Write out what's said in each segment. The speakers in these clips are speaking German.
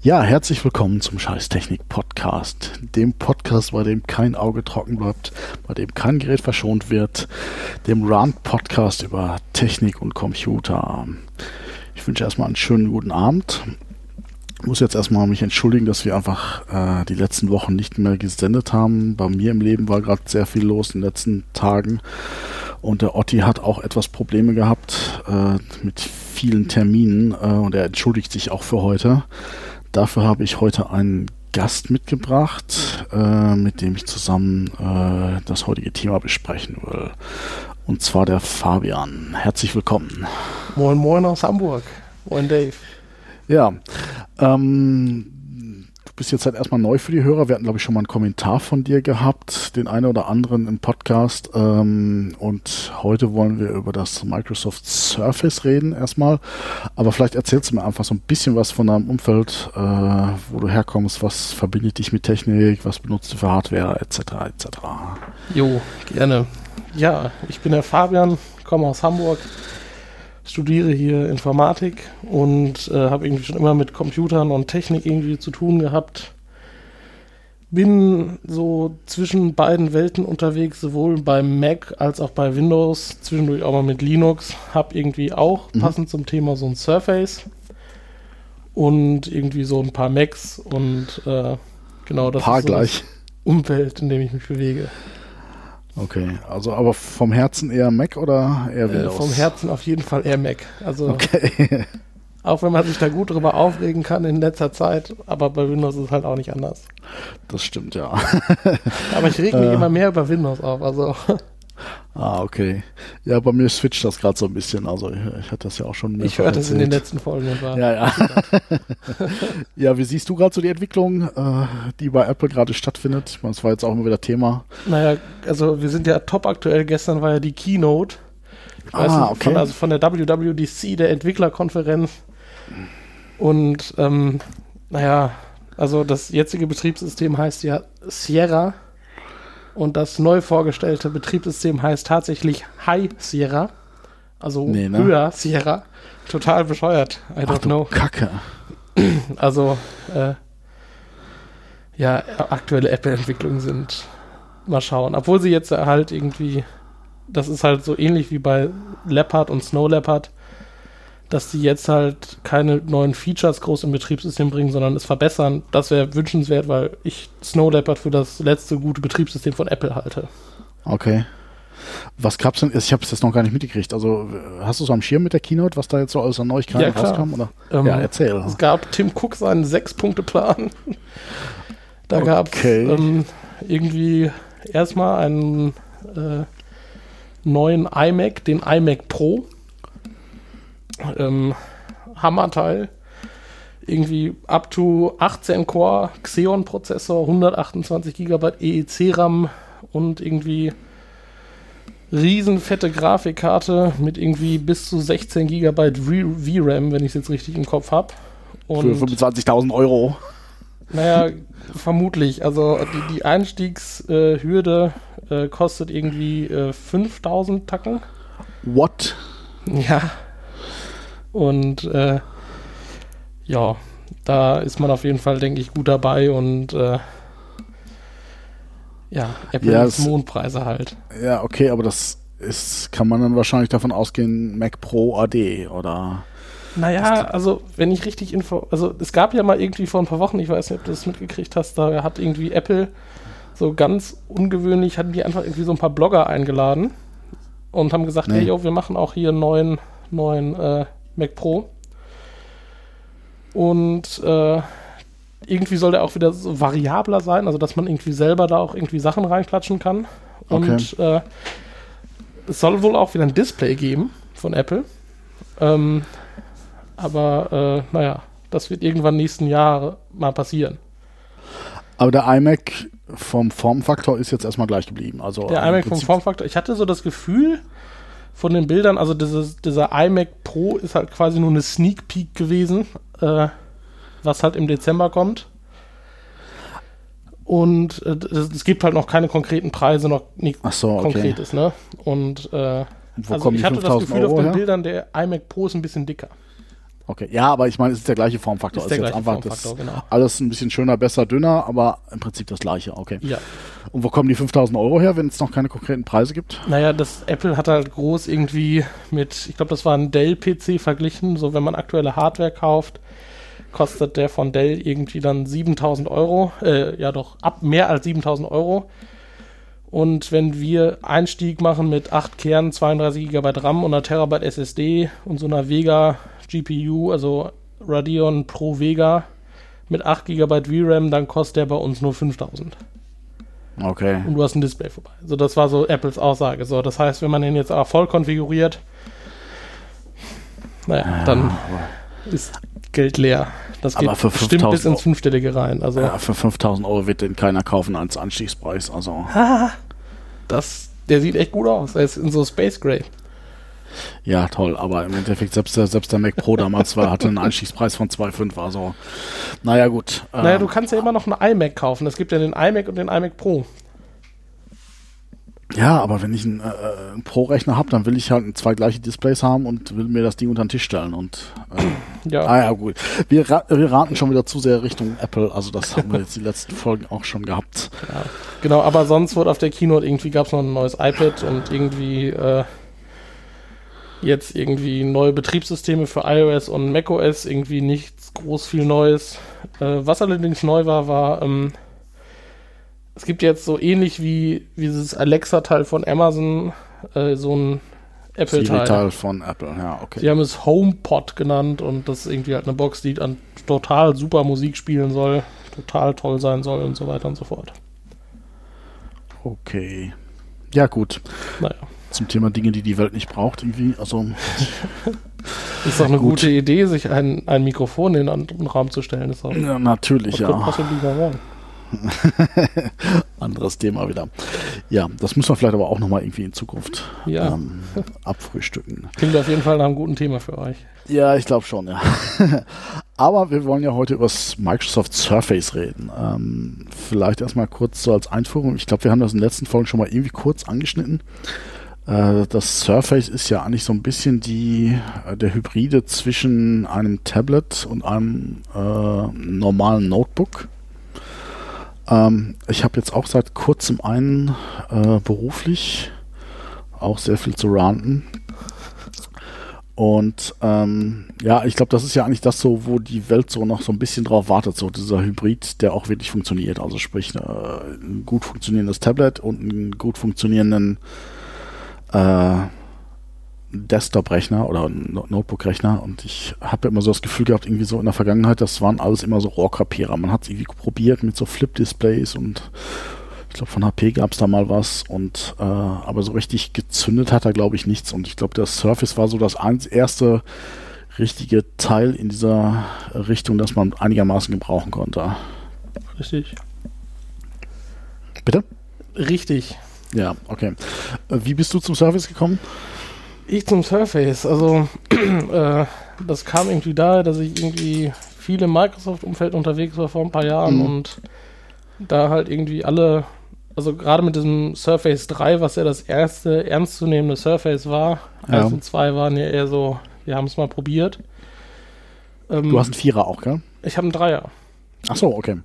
Ja, herzlich willkommen zum Scheißtechnik Podcast, dem Podcast, bei dem kein Auge trocken bleibt, bei dem kein Gerät verschont wird, dem Rand Podcast über Technik und Computer. Ich wünsche erstmal einen schönen guten Abend. Ich muss jetzt erstmal mich entschuldigen, dass wir einfach äh, die letzten Wochen nicht mehr gesendet haben. Bei mir im Leben war gerade sehr viel los in den letzten Tagen und der Otti hat auch etwas Probleme gehabt äh, mit vielen Terminen äh, und er entschuldigt sich auch für heute. Dafür habe ich heute einen Gast mitgebracht, äh, mit dem ich zusammen äh, das heutige Thema besprechen will. Und zwar der Fabian. Herzlich willkommen. Moin, moin aus Hamburg. Moin, Dave. Ja, ähm, bist jetzt halt erstmal neu für die Hörer. Wir hatten, glaube ich, schon mal einen Kommentar von dir gehabt, den einen oder anderen im Podcast. Ähm, und heute wollen wir über das Microsoft Surface reden erstmal. Aber vielleicht erzählst du mir einfach so ein bisschen was von deinem Umfeld, äh, wo du herkommst, was verbindet dich mit Technik, was benutzt du für Hardware, etc. etc. Jo, gerne. Ja, ich bin der Fabian, komme aus Hamburg studiere hier Informatik und äh, habe irgendwie schon immer mit Computern und Technik irgendwie zu tun gehabt. Bin so zwischen beiden Welten unterwegs, sowohl beim Mac als auch bei Windows, zwischendurch auch mal mit Linux. Habe irgendwie auch mhm. passend zum Thema so ein Surface und irgendwie so ein paar Macs und äh, genau das paar ist so gleich. Umfeld, in dem ich mich bewege. Okay, also aber vom Herzen eher Mac oder eher äh, Windows? Äh, vom Herzen auf jeden Fall eher Mac. Also okay. auch wenn man sich da gut drüber aufregen kann in letzter Zeit, aber bei Windows ist es halt auch nicht anders. Das stimmt, ja. aber ich reg mich äh, immer mehr über Windows auf, also Ah, okay. Ja, bei mir switcht das gerade so ein bisschen. Also ich, ich hatte das ja auch schon. Ich hörte es in den letzten Folgen. Und war ja, ja. ja, wie siehst du gerade so die Entwicklung, äh, die bei Apple gerade stattfindet? Ich meine, das war jetzt auch immer wieder Thema. Naja, also wir sind ja top aktuell. Gestern war ja die Keynote. Ah, nicht, okay. von, also von der WWDC, der Entwicklerkonferenz. Und ähm, naja, also das jetzige Betriebssystem heißt ja Sierra. Und das neu vorgestellte Betriebssystem heißt tatsächlich High Sierra. Also nee, ne? höher Sierra. Total bescheuert. I don't Ach, know. Kacke. Also, äh, ja, aktuelle Apple-Entwicklungen sind. Mal schauen. Obwohl sie jetzt halt irgendwie. Das ist halt so ähnlich wie bei Leopard und Snow Leopard dass die jetzt halt keine neuen Features groß im Betriebssystem bringen, sondern es verbessern. Das wäre wünschenswert, weil ich Snow Leopard für das letzte gute Betriebssystem von Apple halte. Okay. Was gab's denn? Ich habe es jetzt noch gar nicht mitgekriegt. Also hast du so am Schirm mit der Keynote, was da jetzt so aus Neuigkeiten ja, rauskam? Oder? Ähm, ja, erzähl. Es gab Tim Cook seinen Sechs-Punkte-Plan. da gab es ähm, irgendwie erstmal einen äh, neuen iMac, den iMac Pro ähm, Hammerteil. Irgendwie up to 18 Core Xeon Prozessor, 128 GB EEC RAM und irgendwie riesenfette Grafikkarte mit irgendwie bis zu 16 GB VRAM, wenn ich es jetzt richtig im Kopf habe. Für 25.000 Euro. Naja, vermutlich. Also die, die Einstiegshürde äh, kostet irgendwie äh, 5000 Tacken. What? Ja, und äh, ja, da ist man auf jeden Fall, denke ich, gut dabei und äh, ja, Apple ja, Mondpreise halt. Ja, okay, aber das ist, kann man dann wahrscheinlich davon ausgehen, Mac Pro AD oder. Naja, also wenn ich richtig info, also es gab ja mal irgendwie vor ein paar Wochen, ich weiß nicht, ob du das mitgekriegt hast, da hat irgendwie Apple so ganz ungewöhnlich, hatten die einfach irgendwie so ein paar Blogger eingeladen und haben gesagt, nee. hey, yo, wir machen auch hier einen neuen, neuen äh, Mac Pro. Und äh, irgendwie soll der auch wieder so variabler sein, also dass man irgendwie selber da auch irgendwie Sachen reinklatschen kann. Und okay. äh, es soll wohl auch wieder ein Display geben von Apple. Ähm, aber äh, naja, das wird irgendwann nächsten Jahr mal passieren. Aber der iMac vom Formfaktor ist jetzt erstmal gleich geblieben. Also der iMac vom Formfaktor, ich hatte so das Gefühl, von den Bildern, also dieses, dieser iMac Pro ist halt quasi nur eine Sneak Peek gewesen, äh, was halt im Dezember kommt. Und äh, es gibt halt noch keine konkreten Preise, noch nichts so, okay. Konkretes, ne? Und äh, also ich hatte das Gefühl, Euro auf den her? Bildern, der iMac Pro ist ein bisschen dicker. Okay, ja, aber ich meine, es ist der gleiche Formfaktor. Ist der Es jetzt gleiche einfach Formfaktor, das, genau. Alles ein bisschen schöner, besser, dünner, aber im Prinzip das gleiche. Okay. Ja. Und wo kommen die 5000 Euro her, wenn es noch keine konkreten Preise gibt? Naja, das Apple hat halt groß irgendwie mit, ich glaube, das war ein Dell-PC verglichen. So, wenn man aktuelle Hardware kauft, kostet der von Dell irgendwie dann 7000 Euro. Äh, ja, doch, ab mehr als 7000 Euro. Und wenn wir Einstieg machen mit 8 Kernen, 32 GB RAM und einer Terabyte SSD und so einer Vega GPU, also Radeon Pro Vega mit 8 GB VRAM, dann kostet der bei uns nur 5000 Okay. und du hast ein Display vorbei. So, das war so Apples Aussage. So, das heißt, wenn man den jetzt aber voll konfiguriert, naja, dann ist Geld leer. Das geht Aber für bestimmt 5000 bis ins Fünfstellige rein. Also, Ja, für 5000 Euro wird den keiner kaufen als Anstiegspreis. Also, das, der sieht echt gut aus. Er ist in so Space Gray. ja, toll. Aber im Endeffekt, selbst der, selbst der Mac Pro damals war, hatte einen Einstiegspreis von 2,5. Also, naja, gut. Naja, Ähm, du kannst ja immer noch einen iMac kaufen. Es gibt ja den iMac und den iMac Pro. Ja, aber wenn ich einen, äh, einen Pro-Rechner habe, dann will ich halt zwei gleiche Displays haben und will mir das Ding unter den Tisch stellen. Und äh, Ja, ah ja, gut. Wir, ra wir raten schon wieder zu sehr Richtung Apple. Also das haben wir jetzt die letzten Folgen auch schon gehabt. ja, genau. Aber sonst wurde auf der Keynote irgendwie gab es noch ein neues iPad und irgendwie äh, jetzt irgendwie neue Betriebssysteme für iOS und macOS. Irgendwie nichts groß viel Neues. Äh, was allerdings neu war, war ähm, es gibt jetzt so ähnlich wie, wie dieses Alexa-Teil von Amazon äh, so ein Apple-Teil. Siri-Teil von Apple. Ja, okay. Die haben es HomePod genannt und das ist irgendwie halt eine Box, die an total super Musik spielen soll, total toll sein soll und so weiter und so fort. Okay. Ja, gut. Naja, Zum Thema Dinge, die die Welt nicht braucht, irgendwie. Also, ist doch eine Gut. gute Idee, sich ein, ein Mikrofon in einen anderen Raum zu stellen. Ist auch, ja, natürlich, ja. Anderes Thema wieder. Ja, das müssen wir vielleicht aber auch nochmal irgendwie in Zukunft Ja. ähm, abfrühstücken. Klingt auf jeden Fall nach einem guten Thema für euch. Ja, ich glaube schon, ja. Aber wir wollen ja heute über das Microsoft Surface reden. Ähm, vielleicht erstmal kurz so als Einführung. Ich glaube, wir haben das in den letzten Folgen schon mal irgendwie kurz angeschnitten. Äh, das Surface ist ja eigentlich so ein bisschen die, äh, der Hybride zwischen einem Tablet und einem äh, normalen Notebook. Ähm, ich habe jetzt auch seit kurzem einen äh, beruflich, auch sehr viel zu ranten. Und ähm, ja, ich glaube, das ist ja eigentlich das so, wo die Welt so noch so ein bisschen drauf wartet, so dieser Hybrid, der auch wirklich funktioniert. Also sprich, äh, ein gut funktionierendes Tablet und einen gut funktionierenden äh, Desktop-Rechner oder No- Notebook-Rechner. Und ich habe immer so das Gefühl gehabt, irgendwie so in der Vergangenheit, das waren alles immer so Rohrkrapierer. Man hat es irgendwie probiert mit so Flip-Displays und ich glaube, von HP gab es da mal was und äh, aber so richtig gezündet hat er, glaube ich, nichts. Und ich glaube, der Surface war so das erste richtige Teil in dieser Richtung, das man einigermaßen gebrauchen konnte. Richtig. Bitte? Richtig. Ja, okay. Äh, Wie bist du zum Surface gekommen? Ich zum Surface. Also, äh, das kam irgendwie daher, dass ich irgendwie viel im Microsoft-Umfeld unterwegs war vor ein paar Jahren Mhm. und da halt irgendwie alle, also gerade mit diesem Surface 3, was ja das erste ernstzunehmende Surface war, Ja. 1 und 2 waren ja eher so, wir haben es mal probiert. Ähm, Du hast einen Vierer auch, gell? ich habe einen Dreier. Ach so, okay.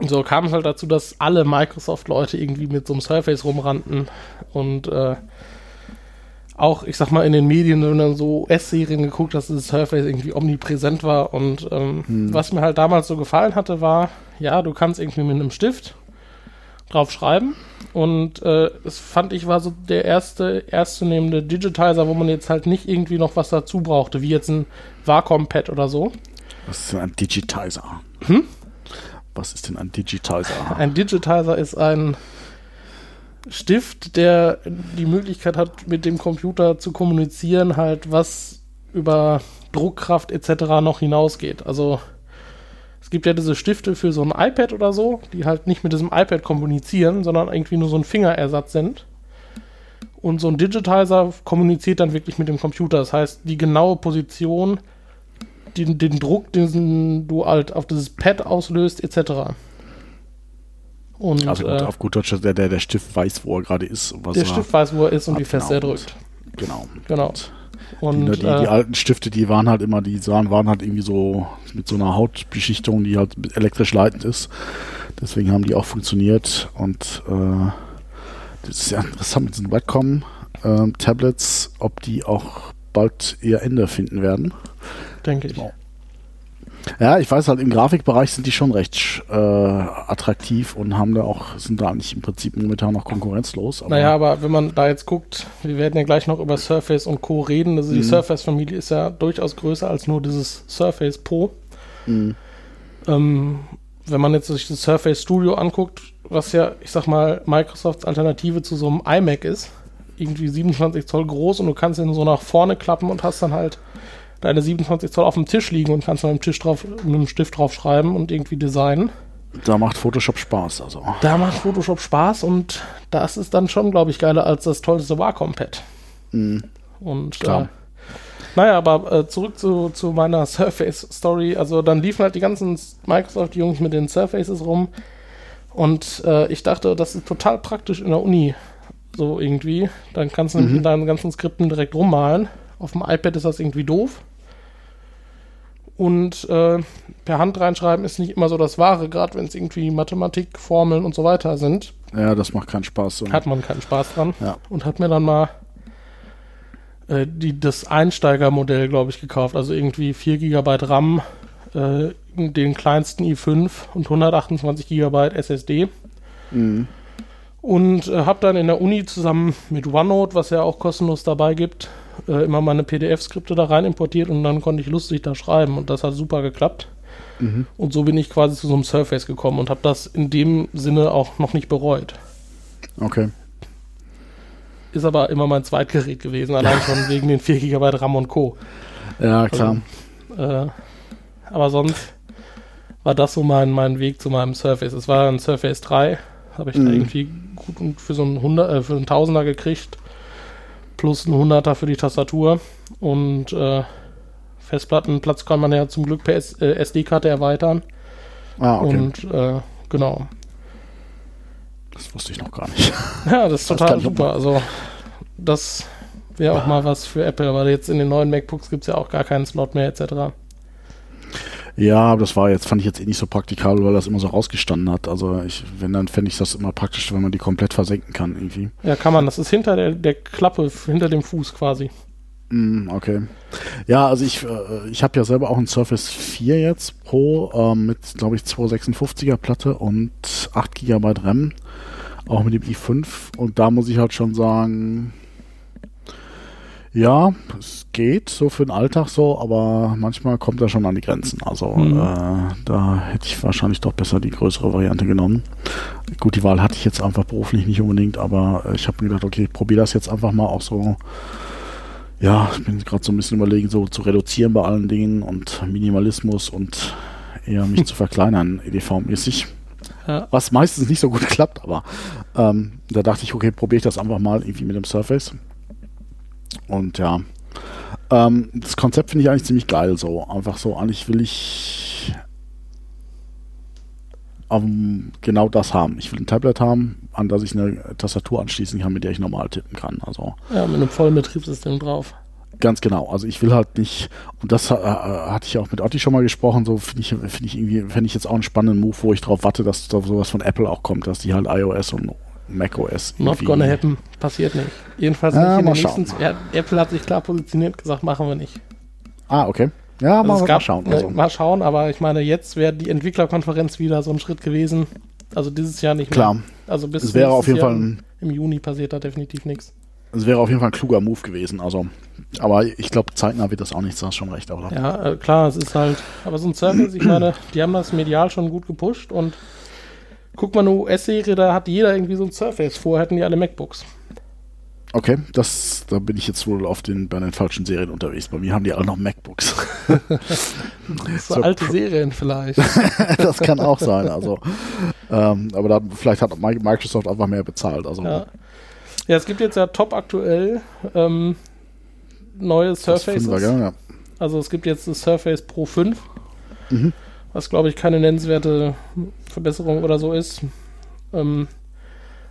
So kam es halt dazu, dass alle Microsoft-Leute irgendwie mit so einem Surface rumrannten und äh, auch, ich sag mal, in den Medien, wenn dann so US-Serien geguckt hast, dass das Surface irgendwie omnipräsent war. Und ähm, Hm. was mir halt damals so gefallen hatte, war, ja, du kannst irgendwie mit einem Stift drauf schreiben. Und äh, das fand ich war so der erste, ernstzunehmende Digitizer, wo man jetzt halt nicht irgendwie noch was dazu brauchte, wie jetzt ein Wacom-Pad oder so. Was ist denn ein Digitizer? Hm? Was ist denn ein Digitizer? Ein Digitizer ist ein Stift, der die Möglichkeit hat, mit dem Computer zu kommunizieren, halt was über Druckkraft etc. noch hinausgeht. Also es gibt ja diese Stifte für so ein iPad oder so, die halt nicht mit diesem iPad kommunizieren, sondern irgendwie nur so ein Fingerersatz sind. Und so ein Digitizer kommuniziert dann wirklich mit dem Computer. Das heißt, die genaue Position, den, den Druck, den du halt auf dieses Pad auslöst, etc. Und Also gut, äh, auf gut Deutsch, der, der, der Stift weiß, wo er gerade ist. und Was der er Stift weiß, wo er ist und wie fest genau. er drückt. Genau. Genau. Und Und, die, die, äh, die alten Stifte, die waren halt immer, die sahen, waren halt irgendwie so mit so einer Hautbeschichtung, die halt elektrisch leitend ist. Deswegen haben die auch funktioniert. Und äh, das ist ja interessant mit diesen Wacom-Tablets, ob die auch bald ihr Ende finden werden. denke ich. Ja, ich weiß halt, im Grafikbereich sind die schon recht äh, attraktiv und haben da auch, sind da eigentlich im Prinzip momentan noch konkurrenzlos. Aber Naja, aber wenn man da jetzt guckt, wir werden ja gleich noch über Surface und Co. reden. Also die Mhm. Surface-Familie ist ja durchaus größer als nur dieses Surface Pro. Mhm. Ähm, wenn man jetzt sich das Surface Studio anguckt, was ja, ich sag mal, Microsofts Alternative zu so einem iMac ist, irgendwie 27 Zoll groß und du kannst ihn so nach vorne klappen und hast dann halt deine 27 Zoll auf dem Tisch liegen und kannst mit dem, Tisch drauf, mit dem Stift drauf schreiben und irgendwie designen. da macht Photoshop Spaß. Also. Da macht Photoshop Spaß und das ist dann schon, glaube ich, geiler als das tollste Wacom-Pad. Mhm. Und Klar. Äh, naja, aber äh, zurück zu, zu meiner Surface-Story. Also dann liefen halt die ganzen Microsoft-Jungs mit den Surfaces rum und äh, ich dachte, das ist total praktisch in der Uni. So irgendwie. Dann kannst du Mhm. in deinen ganzen Skripten direkt rummalen. Auf dem iPad ist das irgendwie doof. Und äh, per Hand reinschreiben ist nicht immer so das Wahre, gerade wenn es irgendwie Mathematik, Formeln und so weiter sind. Ja, das macht keinen Spaß. So. Hat man keinen Spaß dran. Ja. Und hat mir dann mal äh, die, das Einsteigermodell, glaube ich, gekauft. Also irgendwie 4 GB RAM, äh, den kleinsten i5 und 128 GB SSD. Mhm. Und äh, habe dann in der Uni zusammen mit OneNote, was ja auch kostenlos dabei gibt, äh, immer meine PDF-Skripte da rein importiert und dann konnte ich lustig da schreiben und das hat super geklappt. Mhm. Und so bin ich quasi zu so einem Surface gekommen und habe das in dem Sinne auch noch nicht bereut. Okay. Ist aber immer mein Zweitgerät gewesen, allein schon wegen den 4 GB RAM und Co. Ja, klar. Äh, aber sonst war das so mein, mein Weg zu meinem Surface. Es war ein Surface 3, habe ich da Mhm. irgendwie gut für so einen 100, äh, für einen Tausender gekriegt, plus ein Hunderter für die Tastatur und äh, Festplattenplatz kann man ja zum Glück per äh, SD-Karte erweitern Ah, okay. und äh, genau. das wusste ich noch gar nicht. Ja, das ist Das total auch super. Also, das wäre auch mal was für Apple, aber jetzt in den neuen MacBooks gibt es ja auch gar keinen Slot mehr, etc. Ja, aber das war jetzt, fand ich jetzt eh nicht so praktikabel, weil das immer so rausgestanden hat. Also ich, wenn, dann fände ich das immer praktisch, wenn man die komplett versenken kann irgendwie. Ja, kann man. Das ist hinter der, der Klappe, hinter dem Fuß quasi. Mm, okay. Ja, also ich, äh, ich habe ja selber auch ein Surface 4 jetzt Pro ähm, mit, glaube ich, 256er Platte und 8 GB RAM. Auch mit dem i5. Und da muss ich halt schon sagen, ja, es geht so für den Alltag so, aber manchmal kommt er schon an die Grenzen. Also Mhm. äh, da hätte ich wahrscheinlich doch besser die größere Variante genommen. Gut, die Wahl hatte ich jetzt einfach beruflich nicht unbedingt, aber ich habe mir gedacht, okay, ich probiere das jetzt einfach mal auch so ja, ich bin gerade so ein bisschen überlegen, so zu reduzieren bei allen Dingen und Minimalismus und eher mich zu verkleinern, EDV-mäßig. Ja. Was meistens nicht so gut klappt, aber ähm, da dachte ich, okay, probiere ich das einfach mal irgendwie mit dem Surface. Und ja, ähm, das Konzept finde ich eigentlich ziemlich geil so. Einfach so, eigentlich will ich ähm, genau das haben. Ich will ein Tablet haben, an das ich eine Tastatur anschließen kann, mit der ich normal tippen kann. Also Ja, mit einem vollen Betriebssystem drauf. Ganz genau. Also ich will halt nicht, und das äh, hatte ich auch mit Otti schon mal gesprochen, so finde ich, finde ich irgendwie, fände ich jetzt auch einen spannenden Move, wo ich drauf warte, dass da sowas von Apple auch kommt, dass die halt iOS und macOS Not irgendwie- gonna happen. Passiert nicht. Jedenfalls Ja, nicht in mal den nächsten. Ja, Apple hat sich klar positioniert, gesagt, machen wir nicht. Ah, okay. Ja, Also mal, es mal gab, schauen. ne, Also. Mal schauen, aber ich meine, jetzt wäre die Entwicklerkonferenz wieder so ein Schritt gewesen. Also dieses Jahr nicht mehr. Klar, Also bis es wäre auf jeden Fall Jahr ein, Im Juni passiert da definitiv nichts. es wäre auf jeden Fall ein kluger Move gewesen. Also, aber ich glaube, zeitnah wird das auch nichts, da hast schon recht, oder? Ja, äh, klar, es ist halt. Aber so ein Surface, ich meine, die haben das medial schon gut gepusht und guck mal, eine US-Serie, da hat jeder irgendwie so ein Surface. Vorher hatten die alle MacBooks. Okay, das, da bin ich jetzt wohl auf den, bei den falschen Serien unterwegs. Bei mir haben die alle noch MacBooks. So, So alte Serien vielleicht. das kann auch sein. Also, ähm, aber da, vielleicht hat Mi- Microsoft einfach mehr bezahlt. Also, Ja. ja, es gibt jetzt ja top aktuell ähm, neue Surfaces. Fünfer, gell? Ja. Also es gibt jetzt das Surface Pro 5, Mhm. Was glaube ich keine nennenswerte Verbesserung oder so ist. Ähm,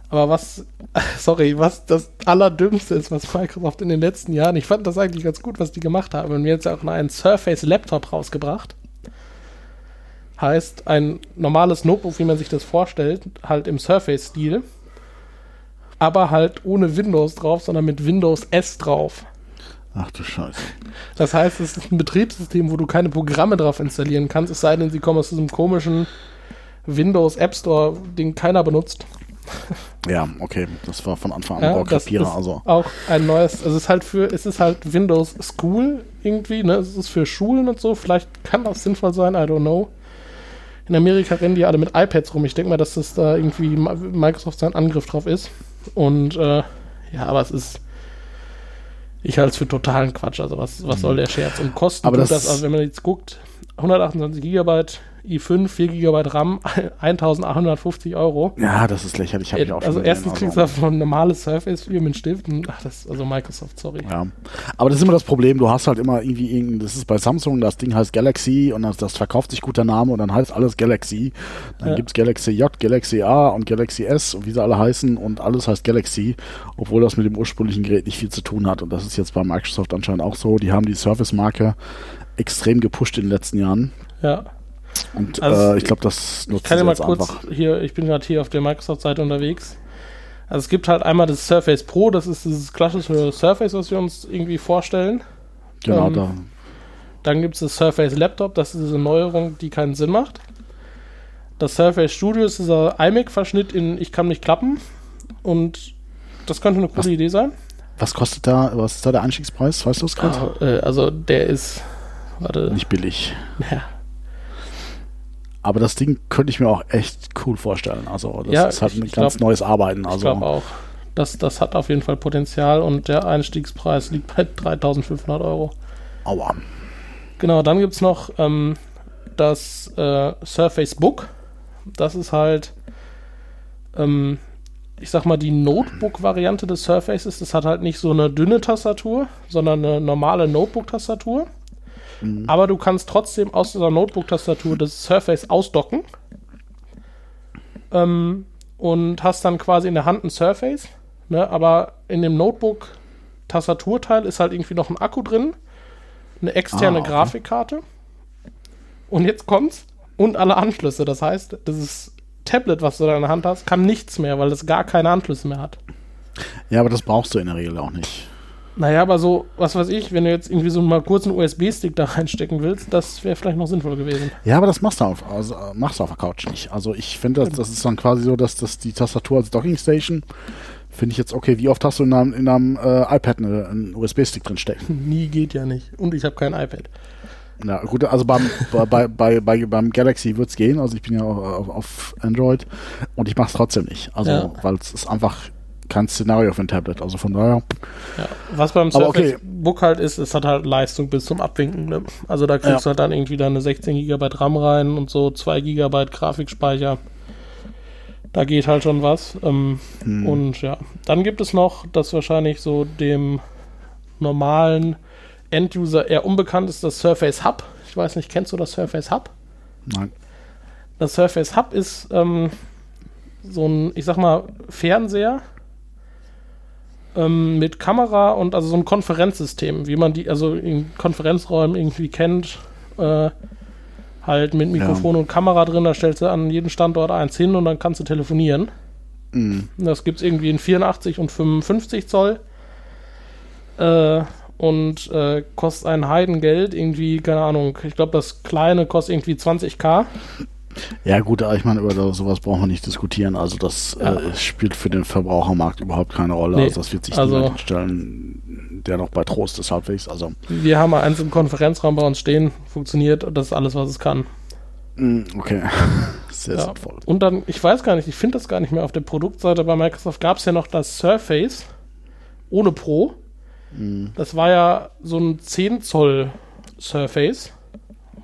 Aber was, sorry, was das Allerdümmste ist, was Microsoft in den letzten Jahren, ich fand das eigentlich ganz gut, was die gemacht haben. Und mir jetzt auch noch einen Surface Laptop rausgebracht. Heißt, ein normales Notebook, wie man sich das vorstellt, halt im Surface-Stil. Aber halt ohne Windows drauf, sondern mit Windows S drauf. Ach du Scheiße. Das heißt, es ist ein Betriebssystem, wo du keine Programme drauf installieren kannst, es sei denn, sie kommen aus diesem komischen Windows App Store, den keiner benutzt. Ja, okay. Das war von Anfang an Ja, ist also. auch ein neues, also es ist halt für, es ist halt Windows School irgendwie, ne? Es ist für Schulen und so, vielleicht kann das sinnvoll sein, I don't know. In Amerika rennen die alle mit iPads rum. Ich denke mal, dass das da irgendwie Microsoft sein Angriff drauf ist. Und äh, ja, aber es ist. Ich halte es für totalen Quatsch. Also was, was soll der Scherz? Und kosten Aber tut das- das, also wenn man jetzt guckt, 128 Gigabyte, i5, 4 Gigabyte RAM, 1850 Euro. Ja, das ist lächerlich. Hab ich auch schon also erstens kriegst du davon ein normales Surface View mit Stiften. Ach, das, also Microsoft, sorry. Ja. Aber das ist immer das Problem, du hast halt immer irgendwie, irgendein- das ist bei Samsung, das Ding heißt Galaxy und das, das verkauft sich gut der Name und dann heißt alles Galaxy. Dann Ja. gibt's Galaxy J, Galaxy A und Galaxy S und wie sie alle heißen und alles heißt Galaxy, obwohl das mit dem ursprünglichen Gerät nicht viel zu tun hat. Und das ist jetzt bei Microsoft anscheinend auch so. Die haben die Surface-Marke extrem gepusht in den letzten Jahren. Ja. Und Also, äh, ich glaube, das Ich nutzen kann ja mal kurz einfach. hier, ich bin gerade hier auf der Microsoft-Seite unterwegs. Also es gibt halt einmal das Surface Pro, das ist dieses klassische Surface, was wir uns irgendwie vorstellen. Genau, ähm, da. Dann gibt es das Surface Laptop, das ist diese Neuerung, die keinen Sinn macht. Das Surface Studio ist dieser iMac-Verschnitt in Ich kann nicht klappen. Und das könnte eine coole Was- Idee sein. Was kostet da, was ist da der Einstiegspreis? Weißt du es gerade? Ah, äh, also der ist, warte, Nicht billig. ja, Aber das Ding könnte ich mir auch echt cool vorstellen. Also das Ja, ist halt ich- ein ich ganz glaub- neues Arbeiten. ich Also glaube auch. Das, das hat auf jeden Fall Potenzial und der Einstiegspreis liegt bei 3500 Euro. aua. Genau, dann gibt es noch ähm, das äh, Surface Book. Das ist halt, ähm, ich sag mal, die Notebook-Variante des Surfaces. Das hat halt nicht so eine dünne Tastatur, sondern eine normale Notebook-Tastatur. Aber du kannst trotzdem aus dieser Notebook-Tastatur das Surface ausdocken. Ähm, und hast dann quasi in der Hand ein Surface. Ne? Aber in dem Notebook-Tastaturteil ist halt irgendwie noch ein Akku drin eine externe Ah, okay. Grafikkarte. Und jetzt kommt's. Und alle Anschlüsse. Das heißt, dieses Tablet, was du da in der Hand hast, kann nichts mehr, weil es gar keine Anschlüsse mehr hat. Ja, aber das brauchst du in der Regel auch nicht. Naja, aber so, was weiß ich, wenn du jetzt irgendwie so mal kurz einen USB-Stick da reinstecken willst, das wäre vielleicht noch sinnvoll gewesen. Ja, aber das machst du auf, also, machst du auf der Couch nicht. Also ich finde, das, das ist dann quasi so, dass das die Tastatur als Dockingstation finde ich jetzt okay. Wie oft hast du in einem, in einem äh, iPad eine, einen USB-Stick drin stecken? Nie geht ja nicht. Und ich habe kein iPad. Ja, gut, also beim, bei, bei, bei, beim Galaxy wird's gehen. Also ich bin ja auch auf, auf Android und ich mache es trotzdem nicht. Also, Ja. weil es ist einfach kein Szenario für ein Tablet. Also von daher, Ja. Was beim Surface okay. Book halt ist, es hat halt Leistung bis zum Abwinken. Ne? Also da kriegst Ja. du halt dann irgendwie deine 16 GB RAM rein und so 2 GB Grafikspeicher. Da geht halt schon was. Ähm, hm, Und ja, dann gibt es noch, das wahrscheinlich so dem normalen End-User eher unbekannt ist, das Surface Hub. Ich weiß nicht, kennst du das Surface Hub? nein. Das Surface Hub ist ähm, so ein, ich sag mal, Fernseher ähm, mit Kamera und also so ein Konferenzsystem, wie man die also in Konferenzräumen irgendwie kennt. Äh, halt mit Mikrofon und Kamera drin, da stellst du an jeden Standort eins hin und dann kannst du telefonieren. Hm. Das gibt es irgendwie in 84 und 55 Zoll. Äh, und äh, kostet ein Heidengeld, irgendwie, keine Ahnung, ich glaube, das kleine kostet irgendwie 20k. Ja gut, ich meine, über sowas brauchen wir nicht diskutieren. Also das Ja. äh, spielt für den Verbrauchermarkt überhaupt keine Rolle. Nee, Also das wird sich also- niemand stellen, der noch bei Trost ist halbwegs. Also Wir haben mal eins im Konferenzraum bei uns stehen, funktioniert und das ist alles, was es kann. mm, okay, sehr Ja. sinnvoll. Und dann, ich weiß gar nicht, ich finde das gar nicht mehr auf der Produktseite bei Microsoft, gab es ja noch das Surface ohne Pro. Das war ja so ein 10 Zoll Surface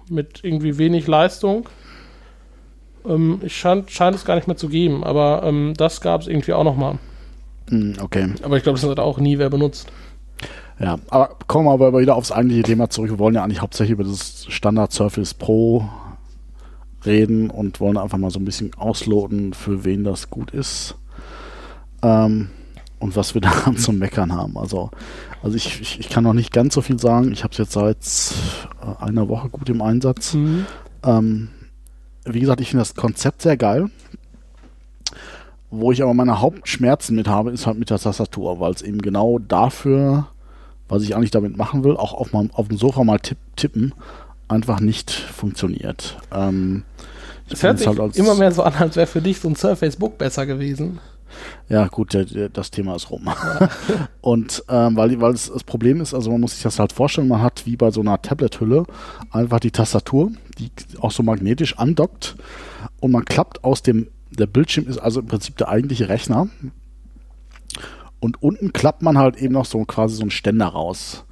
mit irgendwie wenig Leistung. Ähm, ich scheint, scheint es gar nicht mehr zu geben, aber ähm, das gab es irgendwie auch noch mal. Mm, okay, Aber ich glaube, das hat auch nie wer benutzt. ja, aber kommen wir aber wieder aufs eigentliche Thema zurück. Wir wollen ja eigentlich hauptsächlich über das Standard Surface Pro reden und wollen einfach mal so ein bisschen ausloten, für wen das gut ist. Ähm, und was wir daran zu meckern haben. Also, also ich, ich, ich kann noch nicht ganz so viel sagen. Ich habe es jetzt seit äh, einer Woche gut im Einsatz. Mhm. Ähm, wie gesagt, ich finde das Konzept sehr geil. Wo ich aber meine Hauptschmerzen mit habe, ist halt mit der Tastatur, weil es eben genau dafür, was ich eigentlich damit machen will, auch auf, meinem, auf dem Sofa mal tipp, tippen, einfach nicht funktioniert. Ähm, Es hört sich halt immer mehr so an, als wäre für dich so ein Surface Book besser gewesen. Ja, gut, der, der, das Thema ist rum. und ähm, weil, weil es, das Problem ist, also man muss sich das halt vorstellen, man hat wie bei so einer Tablet-Hülle einfach die Tastatur, die auch so magnetisch andockt und man klappt aus dem, der Bildschirm ist also im Prinzip der eigentliche Rechner und unten klappt man halt eben noch so quasi so einen Ständer raus.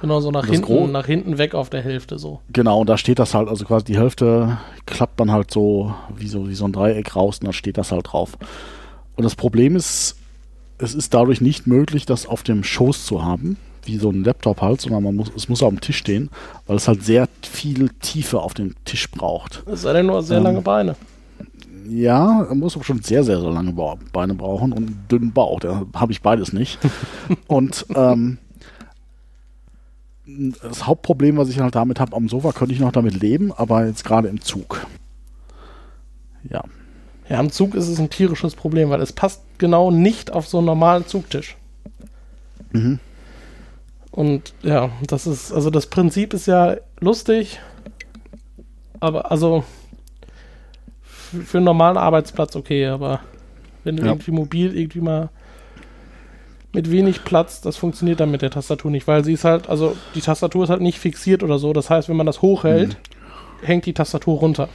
Genau, so nach Das hinten, nach hinten weg auf der Hälfte so. Genau, und da steht das halt, also quasi die Hälfte klappt man halt so wie so, wie so ein Dreieck raus und dann steht das halt drauf. Und das Problem ist, es ist dadurch nicht möglich, das auf dem Schoß zu haben, wie so ein Laptop halt, sondern man muss, es muss auf dem Tisch stehen, weil es halt sehr viel Tiefe auf dem Tisch braucht. Es sei denn nur sehr Ähm, lange Beine. Ja, man muss schon sehr, sehr, sehr lange Beine brauchen und einen dünnen Bauch. Da habe ich beides nicht. und ähm, das Hauptproblem, was ich halt damit habe, am Sofa könnte ich noch damit leben, aber jetzt gerade im Zug. Ja. Ja, am Zug ist es ein tierisches Problem, weil es passt genau nicht auf so einen normalen Zugtisch. Mhm. Und ja, das ist, also das Prinzip ist ja lustig, aber also für einen normalen Arbeitsplatz okay, aber wenn du Ja. irgendwie mobil irgendwie mal mit wenig Platz, das funktioniert dann mit der Tastatur nicht, weil sie ist halt, also die Tastatur ist halt nicht fixiert oder so. Das heißt, wenn man das hochhält, hängt die Tastatur runter.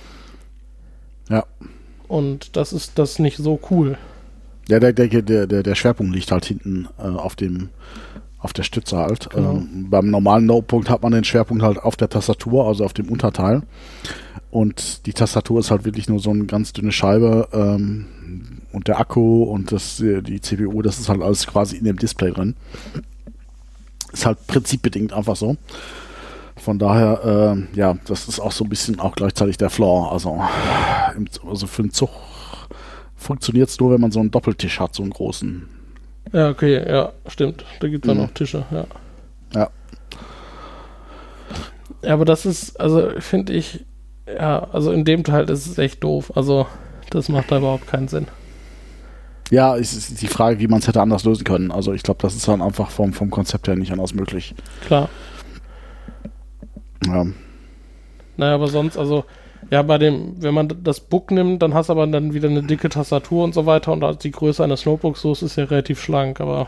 Ja. Und das ist das nicht so cool. Ja, der, der, der, der, der Schwerpunkt liegt halt hinten äh, auf dem auf der Stütze halt. Genau. Ähm, beim normalen Notebook hat man den Schwerpunkt halt auf der Tastatur, also auf dem Unterteil. Und die Tastatur ist halt wirklich nur so eine ganz dünne Scheibe ähm, und der Akku und das, äh, die CPU, das ist halt alles quasi in dem Display drin. Ist halt prinzipbedingt einfach so. Von daher, ähm, ja, das ist auch so ein bisschen auch gleichzeitig der Flaw. Also, im, also für einen Zug funktioniert es nur, wenn man so einen Doppeltisch hat, so einen großen. Ja, okay, ja, stimmt. Da gibt es dann Mhm. noch Tische, ja. Ja. Ja, aber das ist, also finde ich, ja, also in dem Teil ist es echt doof. Also, das macht da überhaupt keinen Sinn. Ja, es ist die Frage, wie man es hätte anders lösen können. Also ich glaube, das ist dann einfach vom, vom Konzept her nicht anders möglich. Klar. Ja. Naja, aber sonst, also, ja, bei dem, wenn man das Book nimmt, dann hast du aber dann wieder eine dicke Tastatur und so weiter und als die Größe eines Notebooks, so ist es ja relativ schlank, aber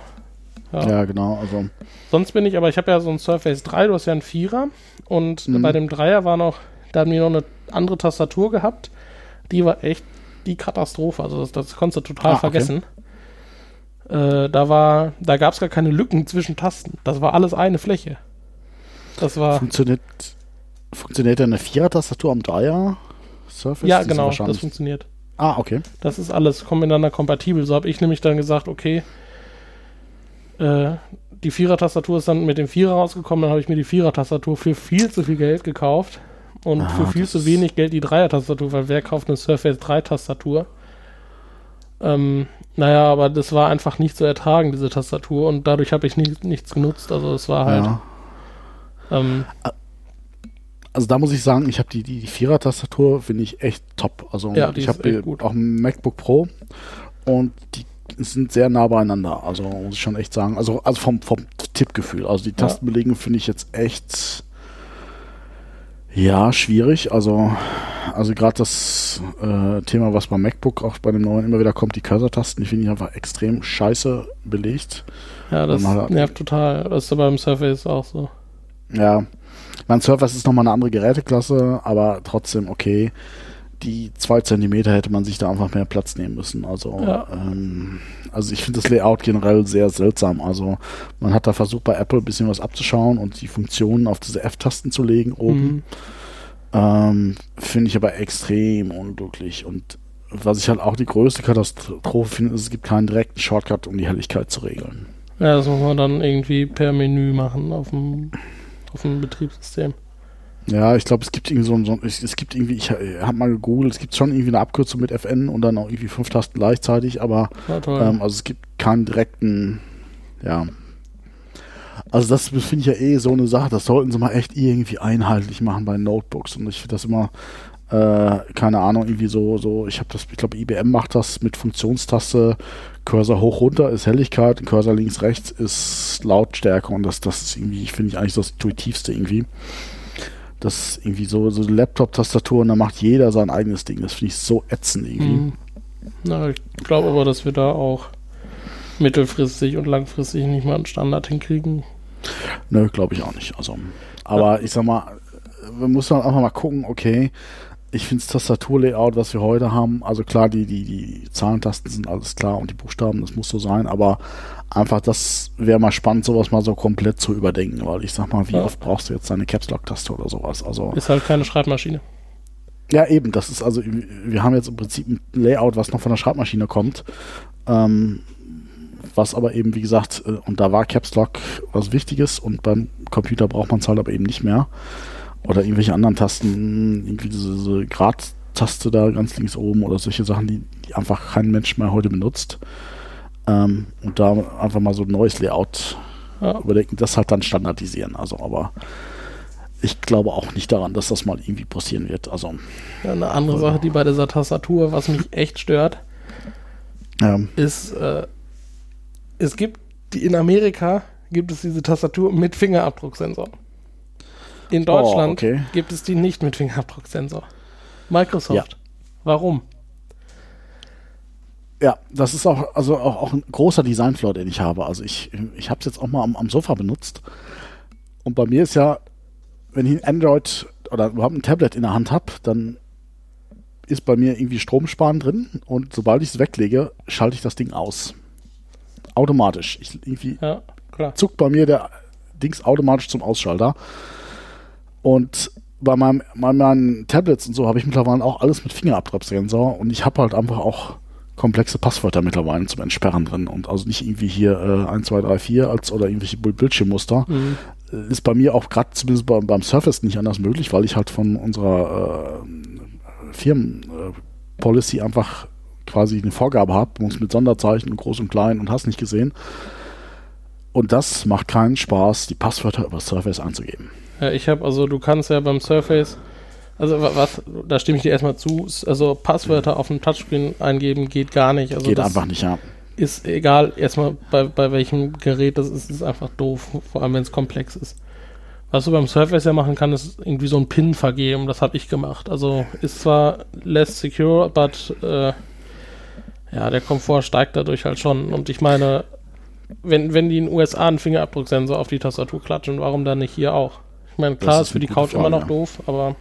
ja. ja, genau. Also Sonst bin ich, aber ich habe ja so ein Surface 3, du hast ja einen Vierer und Mhm. bei dem Dreier war noch, da hatten wir noch eine andere Tastatur gehabt, die war echt die Katastrophe, also das, das konntest du total Ah, okay. vergessen. Äh, da war, da gab es gar keine Lücken zwischen Tasten, das war alles eine Fläche. Das war, funktioniert, funktioniert denn eine Vierer-Tastatur am Dreier Surface? ja genau, das funktioniert. Ah, okay. Das ist alles miteinander kompatibel. So habe ich nämlich dann gesagt, okay, äh, die Vierer-Tastatur ist dann mit dem Vierer rausgekommen, dann habe ich mir die Vierer-Tastatur für viel zu viel Geld gekauft und Ah, für viel zu wenig Geld die Dreier-Tastatur, weil wer kauft eine Surface 3-Tastatur? Ähm, naja, aber das war einfach nicht zu ertragen, diese Tastatur, und dadurch habe ich nicht, nichts genutzt. Also es war halt, Ja. ähm, Also da muss ich sagen, ich habe die, die, die Vierer-Tastatur, finde ich echt top. Also Ja, ich habe auch ein MacBook Pro und die sind sehr nah beieinander. Also muss ich schon echt sagen. Also, also vom, vom Tippgefühl. Also die Tastenbelegung finde ich jetzt echt ja schwierig. Also, also gerade das äh, Thema, was beim MacBook auch bei dem neuen immer wieder kommt, die Cursor-Tasten, die finde ich einfach extrem scheiße belegt. ja, das nervt total. Das ist beim Surface auch so. Ja, mein Surface ist nochmal eine andere Geräteklasse, aber trotzdem okay. Die zwei Zentimeter hätte man sich da einfach mehr Platz nehmen müssen. Also, Ja. ähm, also ich finde das Layout generell sehr seltsam. Also man hat da versucht bei Apple ein bisschen was abzuschauen und die Funktionen auf diese F-Tasten zu legen oben. Mhm. Ähm, finde ich aber extrem unglücklich. Und was ich halt auch die größte Katastrophe finde, ist, es gibt keinen direkten Shortcut, um die Helligkeit zu regeln. Ja, das muss man dann irgendwie per Menü machen auf dem, auf dem Betriebssystem. Ja, ich glaube, es gibt irgendwie so ein, so, es, es gibt irgendwie, ich habe mal gegoogelt, es gibt schon irgendwie eine Abkürzung mit FN und dann auch irgendwie fünf Tasten gleichzeitig, aber ähm, also es gibt keinen direkten, ja. Also das finde ich ja eh so eine Sache, das sollten sie mal echt irgendwie einheitlich machen bei Notebooks und ich finde das immer, äh, keine Ahnung, irgendwie so, so, ich habe das, ich glaube, IBM macht das mit Funktionstaste, Cursor hoch runter ist Helligkeit, Cursor links rechts ist Lautstärke und das, das ist irgendwie, finde ich eigentlich das intuitivste irgendwie. Das ist irgendwie so, so Laptop-Tastatur und da macht jeder sein eigenes Ding. Das finde ich so ätzend irgendwie. Mhm. Na, ich glaube aber, dass wir da auch mittelfristig und langfristig nicht mal einen Standard hinkriegen. Nö, glaube ich auch nicht. Also, aber ja. ich sag mal, wir müssen halt einfach mal gucken, okay, ich finde das Tastaturlayout, was wir heute haben, also klar, die, die, die Zahlentasten sind alles klar und die Buchstaben, das muss so sein, aber einfach, das wäre mal spannend, sowas mal so komplett zu überdenken, weil ich sag mal, wie ja. oft brauchst du jetzt deine Caps Lock Taste oder sowas? Also ist halt keine Schreibmaschine. Ja, eben, das ist also, wir haben jetzt im Prinzip ein Layout, was noch von der Schreibmaschine kommt. Ähm, was aber eben, wie gesagt, äh, und da war Caps Lock was Wichtiges und beim Computer braucht man es halt aber eben nicht mehr. Oder irgendwelche anderen Tasten, irgendwie diese, diese Grad-Taste da ganz links oben oder solche Sachen, die, die einfach kein Mensch mehr heute benutzt. Ähm, und da einfach mal so ein neues Layout ja. überdenken, das halt dann standardisieren. Also, aber ich glaube auch nicht daran, dass das mal irgendwie passieren wird. Also ja, eine andere Sache, die bei dieser Tastatur, was mich echt stört, ja. ist, äh, es gibt die in Amerika gibt es diese Tastatur mit Fingerabdrucksensor. In Deutschland oh, okay. gibt es die nicht mit Fingerabdrucksensor. Microsoft. Ja. Warum? Ja, das ist auch, also auch, auch ein großer Designflaw, den ich habe. Also ich, ich habe es jetzt auch mal am, am, Sofa benutzt. Und bei mir ist ja, wenn ich ein Android oder überhaupt ein Tablet in der Hand habe, dann ist bei mir irgendwie Stromsparen drin und sobald ich es weglege, schalte ich das Ding aus. Automatisch. Ich irgendwie ja, zuckt bei mir der Dings automatisch zum Ausschalter. Und bei, meinem, bei meinen Tablets und so habe ich mittlerweile auch alles mit Fingerabdrucksensor und ich habe halt einfach auch komplexe Passwörter mittlerweile zum Entsperren drin und also nicht irgendwie hier äh, 1, 2, 3, 4 als oder irgendwelche Bildschirmmuster. Mhm. Äh, ist bei mir auch gerade zumindest beim, beim Surface nicht anders möglich, weil ich halt von unserer äh, Firmenpolicy äh, einfach quasi eine Vorgabe habe, muss mit Sonderzeichen groß und klein und hast nicht gesehen. Und das macht keinen Spaß, die Passwörter über Surface anzugeben. Ja, ich habe, also du kannst ja beim Surface, also was, da stimme ich dir erstmal zu, also Passwörter auf dem Touchscreen eingeben geht gar nicht. Also geht einfach nicht, ja. Ist egal, erstmal bei, bei welchem Gerät das ist, ist einfach doof, vor allem wenn es komplex ist. Was du beim Surface ja machen kannst, ist irgendwie so ein Pin vergeben, das habe ich gemacht. Also ist zwar less secure, but äh, ja, der Komfort steigt dadurch halt schon. Und ich meine, wenn, wenn die in den USA einen Fingerabdrucksensor auf die Tastatur klatschen, warum dann nicht hier auch? Ich meine, klar ist, ist für die Couch Frage, immer noch ja. doof, aber.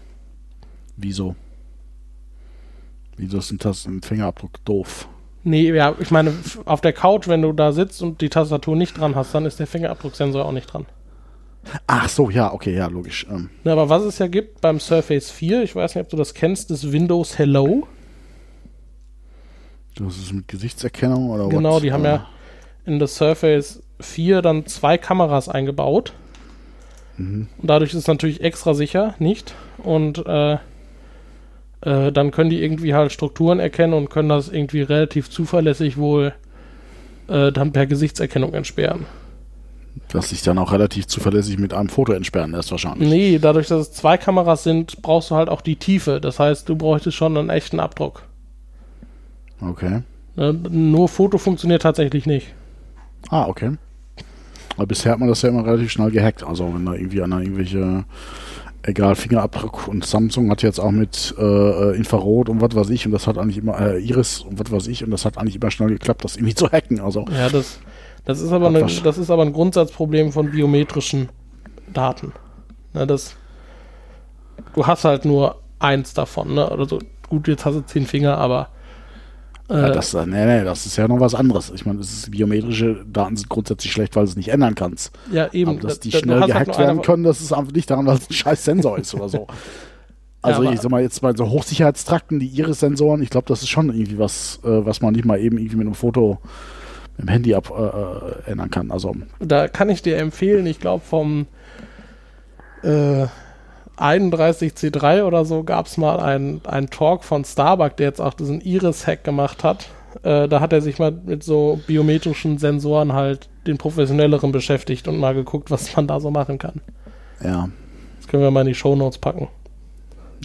Wieso? Wieso ist das ein Fingerabdruck doof? Nee, ja, ich meine, auf der Couch, wenn du da sitzt und die Tastatur nicht dran hast, dann ist der Fingerabdrucksensor auch nicht dran. Ach so, ja, okay, ja, logisch. Ähm. Ja, aber was es ja gibt beim Surface 4, ich weiß nicht, ob du das kennst, ist Windows Hello. Das ist mit Gesichtserkennung oder was? Genau, what? die haben ja in das Surface 4 dann zwei Kameras eingebaut. Mhm. Und dadurch ist es natürlich extra sicher, nicht? Und äh, äh, dann können die irgendwie halt Strukturen erkennen und können das irgendwie relativ zuverlässig wohl äh, dann per Gesichtserkennung entsperren. Das sich dann auch relativ zuverlässig mit einem Foto entsperren lässt wahrscheinlich. Nee, dadurch, dass es zwei Kameras sind, brauchst du halt auch die Tiefe. Das heißt, du bräuchtest schon einen echten Abdruck. Okay. Äh, nur Foto funktioniert tatsächlich nicht. Ah, okay. Aber bisher hat man das ja immer relativ schnell gehackt. Also wenn da irgendwie einer irgendwelche, egal, Fingerabdruck und Samsung hat jetzt auch mit äh, Infrarot und was weiß ich und das hat eigentlich immer, äh, Iris und was weiß ich und das hat eigentlich immer schnell geklappt, das irgendwie zu hacken. Also, ja, das, das, ist, aber eine, das ist aber ein Grundsatzproblem von biometrischen Daten. Ne, das, du hast halt nur eins davon. Ne? Also gut, jetzt hast du zehn Finger, aber ja, äh, das, nee, nee, das ist ja noch was anderes. Ich meine, biometrische Daten sind grundsätzlich schlecht, weil du es nicht ändern kannst. Ja, eben. Aber dass die da, schnell gehackt werden können, das ist einfach nicht daran, weil es ein scheiß Sensor ist oder so. Also ja, ich sag mal, jetzt bei so Hochsicherheitstrakten, die Iris-Sensoren, ich glaube, das ist schon irgendwie was, äh, was man nicht mal eben irgendwie mit einem Foto mit dem Handy ab äh, äh ändern kann. Also da kann ich dir empfehlen, ich glaube vom äh, 31C3 oder so gab es mal einen, einen Talk von Starbuck, der jetzt auch diesen Iris-Hack gemacht hat. Äh, da hat er sich mal mit so biometrischen Sensoren halt den professionelleren beschäftigt und mal geguckt, was man da so machen kann. Ja. Das können wir mal in die Shownotes packen.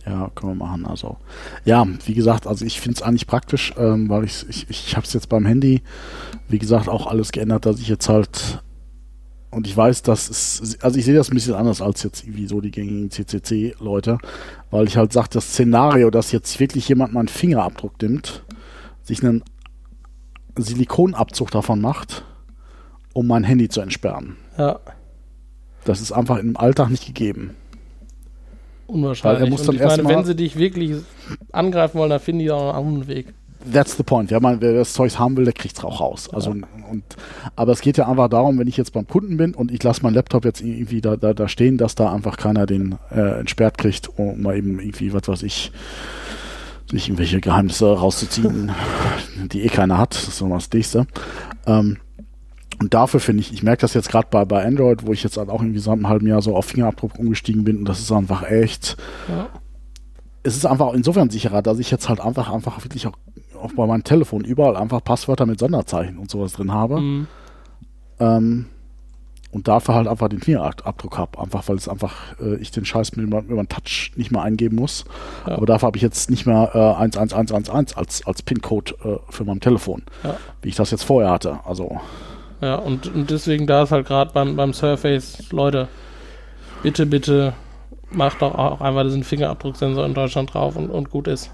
Ja, können wir machen. Also, ja, wie gesagt, also ich finde es eigentlich praktisch, ähm, weil ich, ich, ich habe es jetzt beim Handy, wie gesagt, auch alles geändert, dass ich jetzt halt und ich weiß, dass es, also ich sehe das ein bisschen anders als jetzt irgendwie so die gängigen CCC-Leute, weil ich halt sage, das Szenario, dass jetzt wirklich jemand mal einen Fingerabdruck nimmt, sich einen Silikonabzug davon macht, um mein Handy zu entsperren. Ja. Das ist einfach im Alltag nicht gegeben. Unwahrscheinlich. Weil er muss Und dann ich meine, wenn sie dich wirklich angreifen wollen, dann finden die auch einen anderen Weg. That's the point. Ja, man, wer das Zeug haben will, der kriegt es auch raus. Also, und, aber es geht ja einfach darum, wenn ich jetzt beim Kunden bin und ich lasse meinen Laptop jetzt irgendwie da, da, da stehen, dass da einfach keiner den äh, entsperrt kriegt, um mal eben irgendwie, was weiß ich, sich irgendwelche Geheimnisse rauszuziehen, die eh keiner hat. Das ist so das Nächste. Ähm, und dafür finde ich, ich merke das jetzt gerade bei, bei Android, wo ich jetzt halt auch irgendwie seit einem halben Jahr so auf Fingerabdruck umgestiegen bin und das ist einfach echt, Ja. es ist einfach insofern sicherer, dass ich jetzt halt einfach, einfach wirklich auch, auch bei meinem Telefon überall einfach Passwörter mit Sonderzeichen und sowas drin habe. Mhm. Ähm, und dafür halt einfach den Fingerabdruck habe. Einfach weil es einfach, äh, ich den Scheiß mit, den Touch nicht mehr eingeben muss. Ja. Aber dafür habe ich jetzt nicht mehr äh, 11111 als, als PIN-Code äh, für mein Telefon, Ja. wie ich das jetzt vorher hatte. Also, Ja, und, und deswegen da ist halt gerade beim, beim Surface, Leute, bitte, bitte macht doch auch einfach diesen Fingerabdrucksensor in Deutschland drauf und, und gut ist.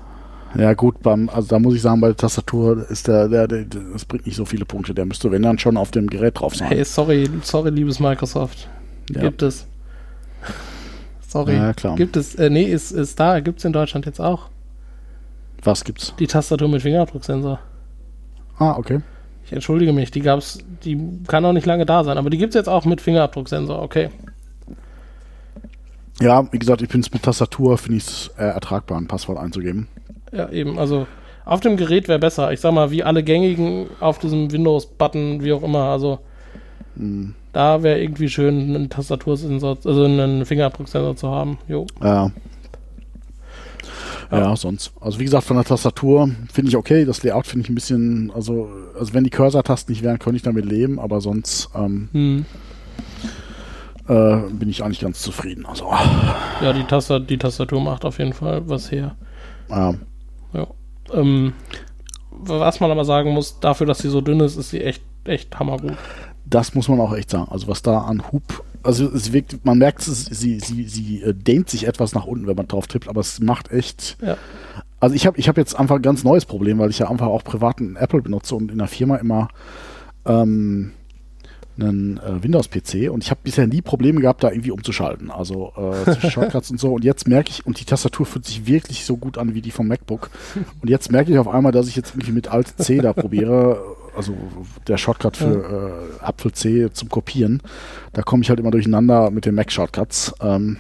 Ja gut, beim, also da muss ich sagen, bei der Tastatur ist der, der, der, das bringt nicht so viele Punkte. Der müsste, wenn dann schon auf dem Gerät drauf sein. Hey, sorry, sorry, liebes Microsoft. Ja. Gibt es. Sorry. Ja, klar. Gibt es, äh, nee, ist, ist da, gibt es in Deutschland jetzt auch. Was gibt's? Die Tastatur mit Fingerabdrucksensor. Ah, okay. Ich entschuldige mich, die gab's, die kann auch nicht lange da sein, aber die gibt es jetzt auch mit Fingerabdrucksensor, okay. Ja, wie gesagt, ich bin es mit Tastatur, finde ich es äh, ertragbar, ein Passwort einzugeben. Ja, eben, also auf dem Gerät wäre besser. Ich sag mal, wie alle gängigen auf diesem Windows-Button, wie auch immer, also Hm. da wäre irgendwie schön, einen Tastatursensor, also einen Fingerabdrucksensor zu haben. Jo. Ja. Ja, sonst. Also wie gesagt, von der Tastatur finde ich okay. Das Layout finde ich ein bisschen, also, also wenn die Cursor-Tasten nicht wären, könnte ich damit leben, aber sonst ähm, Hm. äh, bin ich eigentlich ganz zufrieden. Also, Ja, die, Taster, die Tastatur macht auf jeden Fall was her. äh, Ja. Ähm, was man aber sagen muss, dafür, dass sie so dünn ist, ist sie echt, echt hammergut. das muss man auch echt sagen. Also was da an Hub, also es wirkt, man merkt, sie, sie, sie äh, dehnt sich etwas nach unten, wenn man drauf tippt, aber es macht echt. Ja. Also ich habe ich hab jetzt einfach ein ganz neues Problem, weil ich ja einfach auch privaten Apple benutze und in der Firma immer ähm, einen äh, Windows-PC und ich habe bisher nie Probleme gehabt, da irgendwie umzuschalten. Also äh, zwischen Shortcuts und so. Und jetzt merke ich, und die Tastatur fühlt sich wirklich so gut an wie die vom MacBook. Und jetzt merke ich auf einmal, dass ich jetzt irgendwie mit Alt C da probiere, also der Shortcut für äh, Apfel C zum Kopieren. Da komme ich halt immer durcheinander mit den Mac-Shortcuts. Ähm,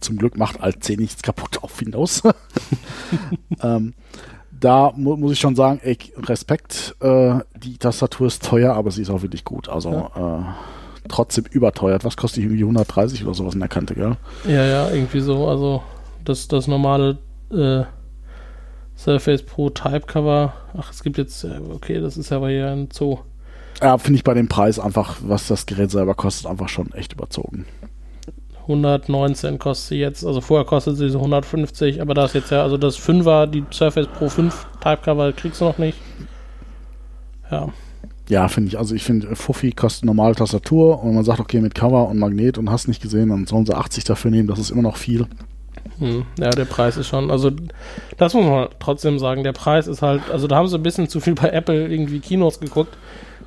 zum Glück macht Alt C nichts kaputt auf Windows. ähm, da mu muss ich schon sagen, ey, Respekt, äh, die Tastatur ist teuer, aber sie ist auch wirklich gut. Also äh, trotzdem überteuert. Was kostet die irgendwie 130 oder sowas in der Kante, gell? Ja, ja, irgendwie so. Also das, das normale äh, Surface Pro Type Cover. Ach, es gibt jetzt, äh, okay, das ist aber hier ein Zoo. Ja, finde ich bei dem Preis einfach, was das Gerät selber kostet, einfach schon echt überzogen. 119 kostet sie jetzt, also vorher kostet sie so 150, aber da ist jetzt ja, also das 5er, die Surface Pro 5 Type Cover kriegst du noch nicht. Ja, Ja, finde ich. Also ich finde, Fuffi kostet normale Tastatur und man sagt, okay, mit Cover und Magnet und hast nicht gesehen, dann sollen sie 80 dafür nehmen, das ist immer noch viel. hm, ja, der Preis ist schon, also das muss man trotzdem sagen, der Preis ist halt, also da haben sie ein bisschen zu viel bei Apple irgendwie Kinos geguckt.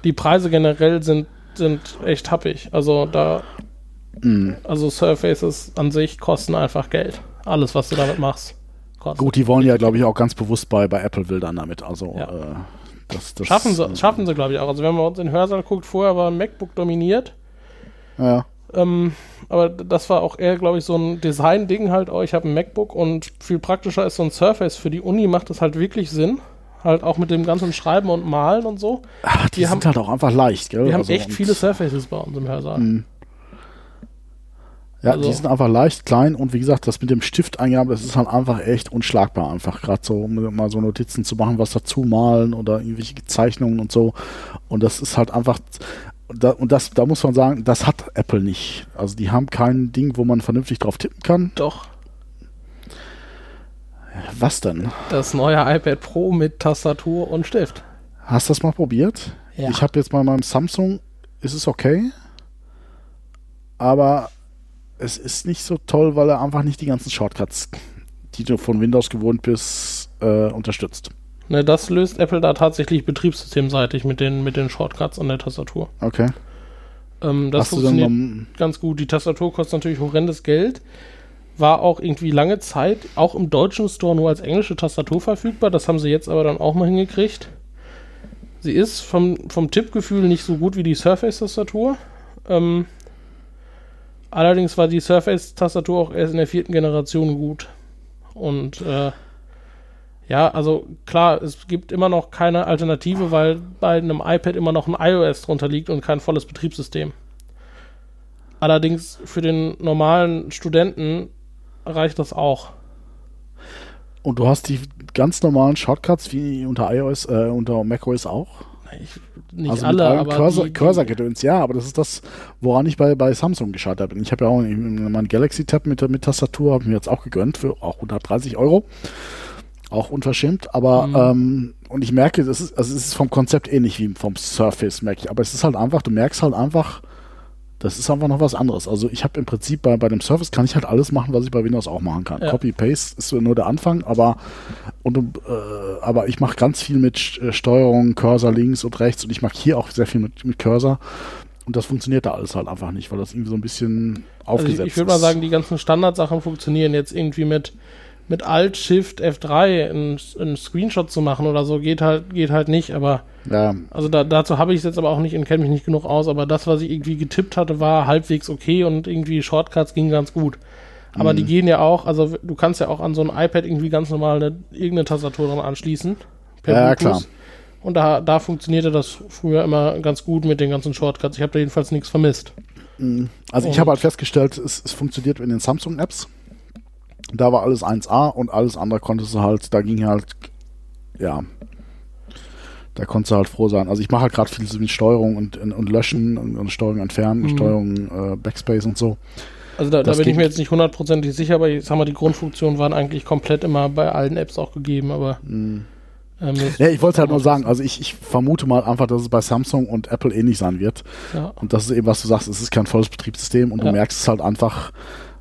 Die Preise generell sind, sind echt happig. Also da, Mm. also Surfaces an sich kosten einfach Geld. Alles, was du damit machst, kostet. Gut, die wollen ja, glaube ich, auch ganz bewusst bei, bei Apple wildern damit. Also Ja. äh, das, das Schaffen sie, äh, schaffen sie glaube ich auch. Also wenn man uns in den Hörsaal guckt, vorher war ein MacBook dominiert. Ja, Ähm, aber das war auch eher, glaube ich, so ein Design-Ding halt. Oh, ich habe ein MacBook und viel praktischer ist so ein Surface. Für die Uni macht das halt wirklich Sinn. Halt auch mit dem ganzen Schreiben und Malen und so. Ach, die Wir sind haben- halt auch einfach leicht, gell? Wir haben Also, echt viele Surfaces bei uns im Hörsaal. Mm. Ja, Also- die sind einfach leicht, klein und wie gesagt, das mit dem Stift eingaben, das ist halt einfach echt unschlagbar. Einfach gerade so, um mal so Notizen zu machen, was dazu malen oder irgendwelche Zeichnungen und so. Und das ist halt einfach, da, und das, da muss man sagen, das hat Apple nicht. Also die haben kein Ding, wo man vernünftig drauf tippen kann. Doch. Was denn? Das neue iPad Pro mit Tastatur und Stift. Hast du das mal probiert? Ja. Ich habe jetzt bei meinem Samsung, ist es okay, aber es ist nicht so toll, weil er einfach nicht die ganzen Shortcuts, die du von Windows gewohnt bist, äh, unterstützt. Ne, das löst Apple da tatsächlich betriebssystemseitig mit den, mit den Shortcuts an der Tastatur. Okay. Ähm, das Hast dann funktioniert noch, ganz gut. Die Tastatur kostet natürlich horrendes Geld. War auch irgendwie lange Zeit auch im deutschen Store nur als englische Tastatur verfügbar. Das haben sie jetzt aber dann auch mal hingekriegt. Sie ist vom, vom Tippgefühl nicht so gut wie die Surface-Tastatur. Ähm, allerdings war die Surface-Tastatur auch erst in der vierten Generation gut. Und äh, ja, also klar, es gibt immer noch keine Alternative, weil bei einem iPad immer noch ein iOS drunter liegt und kein volles Betriebssystem. Allerdings für den normalen Studenten reicht das auch. und du hast die ganz normalen Shortcuts wie unter iOS, äh, unter macOS auch? Ich, nicht also alle, aber Cursor, Cursor-Gedöns, ja, aber das ist das, woran ich bei, bei Samsung gescheitert bin. Ich habe ja auch meinen Galaxy-Tab mit, mit Tastatur, habe ich mir jetzt auch gegönnt für auch 130 Euro. Auch unverschämt, aber Mhm. ähm, und ich merke, das ist, also es ist vom Konzept ähnlich wie vom Surface, merke ich. Aber es ist halt einfach, du merkst halt einfach, das ist einfach noch was anderes. Also ich habe im Prinzip bei, bei dem Surface kann ich halt alles machen, was ich bei Windows auch machen kann. Ja. Copy-Paste ist nur der Anfang, aber und, äh, aber ich mache ganz viel mit äh, Steuerung, Cursor links und rechts und ich mache hier auch sehr viel mit, mit Cursor. Und das funktioniert da alles halt einfach nicht, weil das irgendwie so ein bisschen also aufgesetzt ich, ich würde ist. mal sagen, die ganzen Standardsachen funktionieren jetzt irgendwie mit, mit Alt, Shift, F3 einen, einen Screenshot zu machen oder so, geht halt, geht halt nicht, aber ja, Also da, dazu habe ich es jetzt aber auch nicht und kenne mich nicht genug aus, aber das, was ich irgendwie getippt hatte, war halbwegs okay und irgendwie Shortcuts gingen ganz gut. Aber Mhm. die gehen ja auch, also du kannst ja auch an so ein iPad irgendwie ganz normal eine, irgendeine Tastatur dran anschließen. Ja, Bluetooth. klar. Und da, da funktionierte das früher immer ganz gut mit den ganzen Shortcuts. Ich habe da jedenfalls nichts vermisst. Also ich Und- habe halt festgestellt, es, es funktioniert in den Samsung-Apps. Da war alles 1A und alles andere konntest du halt, da ging halt, ja, da konntest du halt froh sein. Also ich mache halt gerade viel so mit Steuerung und, und, und Löschen und, und Steuerung entfernen, Mhm. Steuerung äh, Backspace und so. Also da, da bin ich mir jetzt nicht hundertprozentig sicher, aber ich sag mal, die Grundfunktionen waren eigentlich komplett immer bei allen Apps auch gegeben, aber ähm, das- Ja, ich wollte halt nur sagen, also ich, ich vermute mal einfach, dass es bei Samsung und Apple ähnlich sein wird. ja. Und das ist eben, was du sagst, es ist kein volles Betriebssystem und Ja. du merkst es halt einfach,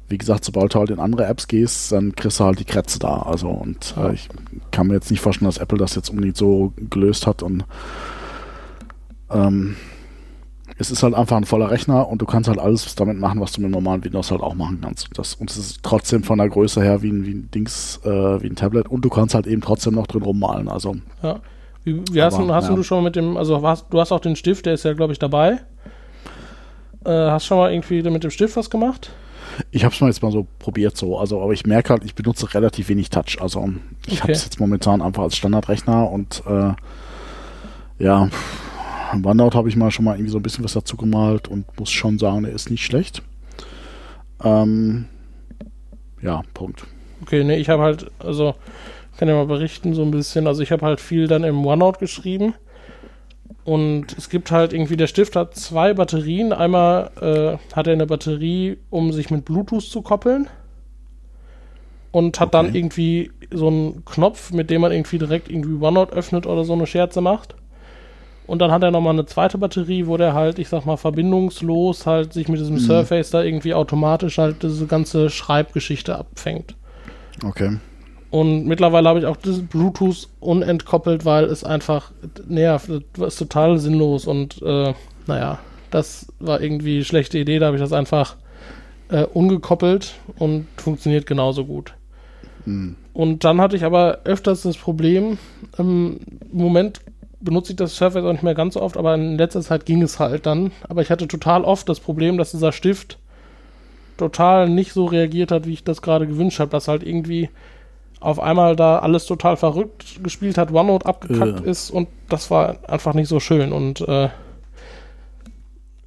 wie gesagt, sobald du halt in andere Apps gehst, dann kriegst du halt die Krätze da. Also und äh, ich kann mir jetzt nicht vorstellen, dass Apple das jetzt unbedingt so gelöst hat und ähm, es ist halt einfach ein voller Rechner und du kannst halt alles damit machen, was du mit normalen Windows halt auch machen kannst. Und das, und es ist trotzdem von der Größe her wie ein, wie ein Dings, äh, wie ein Tablet und du kannst halt eben trotzdem noch drin rummalen. Also Ja. Wie, wie hast, Aber, du, hast ja. du schon mit dem, also hast, du hast auch den Stift, der ist ja, glaube ich, dabei. Äh, hast schon mal irgendwie mit dem Stift was gemacht? Ich habe es mal jetzt mal so probiert so, also aber ich merke halt, ich benutze relativ wenig Touch. Also ich Okay. habe es jetzt momentan einfach als Standardrechner und äh, ja, im OneNote habe ich mal schon mal irgendwie so ein bisschen was dazu gemalt und muss schon sagen, der ist nicht schlecht. Ähm, ja, Punkt. Okay, ne, ich habe halt, also kann ja mal berichten so ein bisschen. Also ich habe halt viel dann im OneNote geschrieben. Und es gibt halt irgendwie, der Stift hat zwei Batterien. Einmal äh, hat er eine Batterie, um sich mit Bluetooth zu koppeln. Und hat dann Okay. irgendwie so einen Knopf, mit dem man irgendwie direkt irgendwie OneNote öffnet oder so eine Scherze macht. Und dann hat er nochmal eine zweite Batterie, wo der halt, ich sag mal, verbindungslos halt sich mit diesem Mhm. Surface da irgendwie automatisch halt diese ganze Schreibgeschichte abfängt. Okay. Und mittlerweile habe ich auch das Bluetooth unentkoppelt, weil es einfach nervt. Das ist total sinnlos und äh, naja, das war irgendwie eine schlechte Idee. Da habe ich das einfach äh, ungekoppelt und funktioniert genauso gut. Hm. Und dann hatte ich aber öfters das Problem, ähm, im Moment benutze ich das Surface auch nicht mehr ganz so oft, aber in letzter Zeit ging es halt dann. Aber ich hatte total oft das Problem, dass dieser Stift total nicht so reagiert hat, wie ich das gerade gewünscht habe, dass halt irgendwie auf einmal da alles total verrückt gespielt hat, OneNote abgekackt Ja. ist und das war einfach nicht so schön und äh,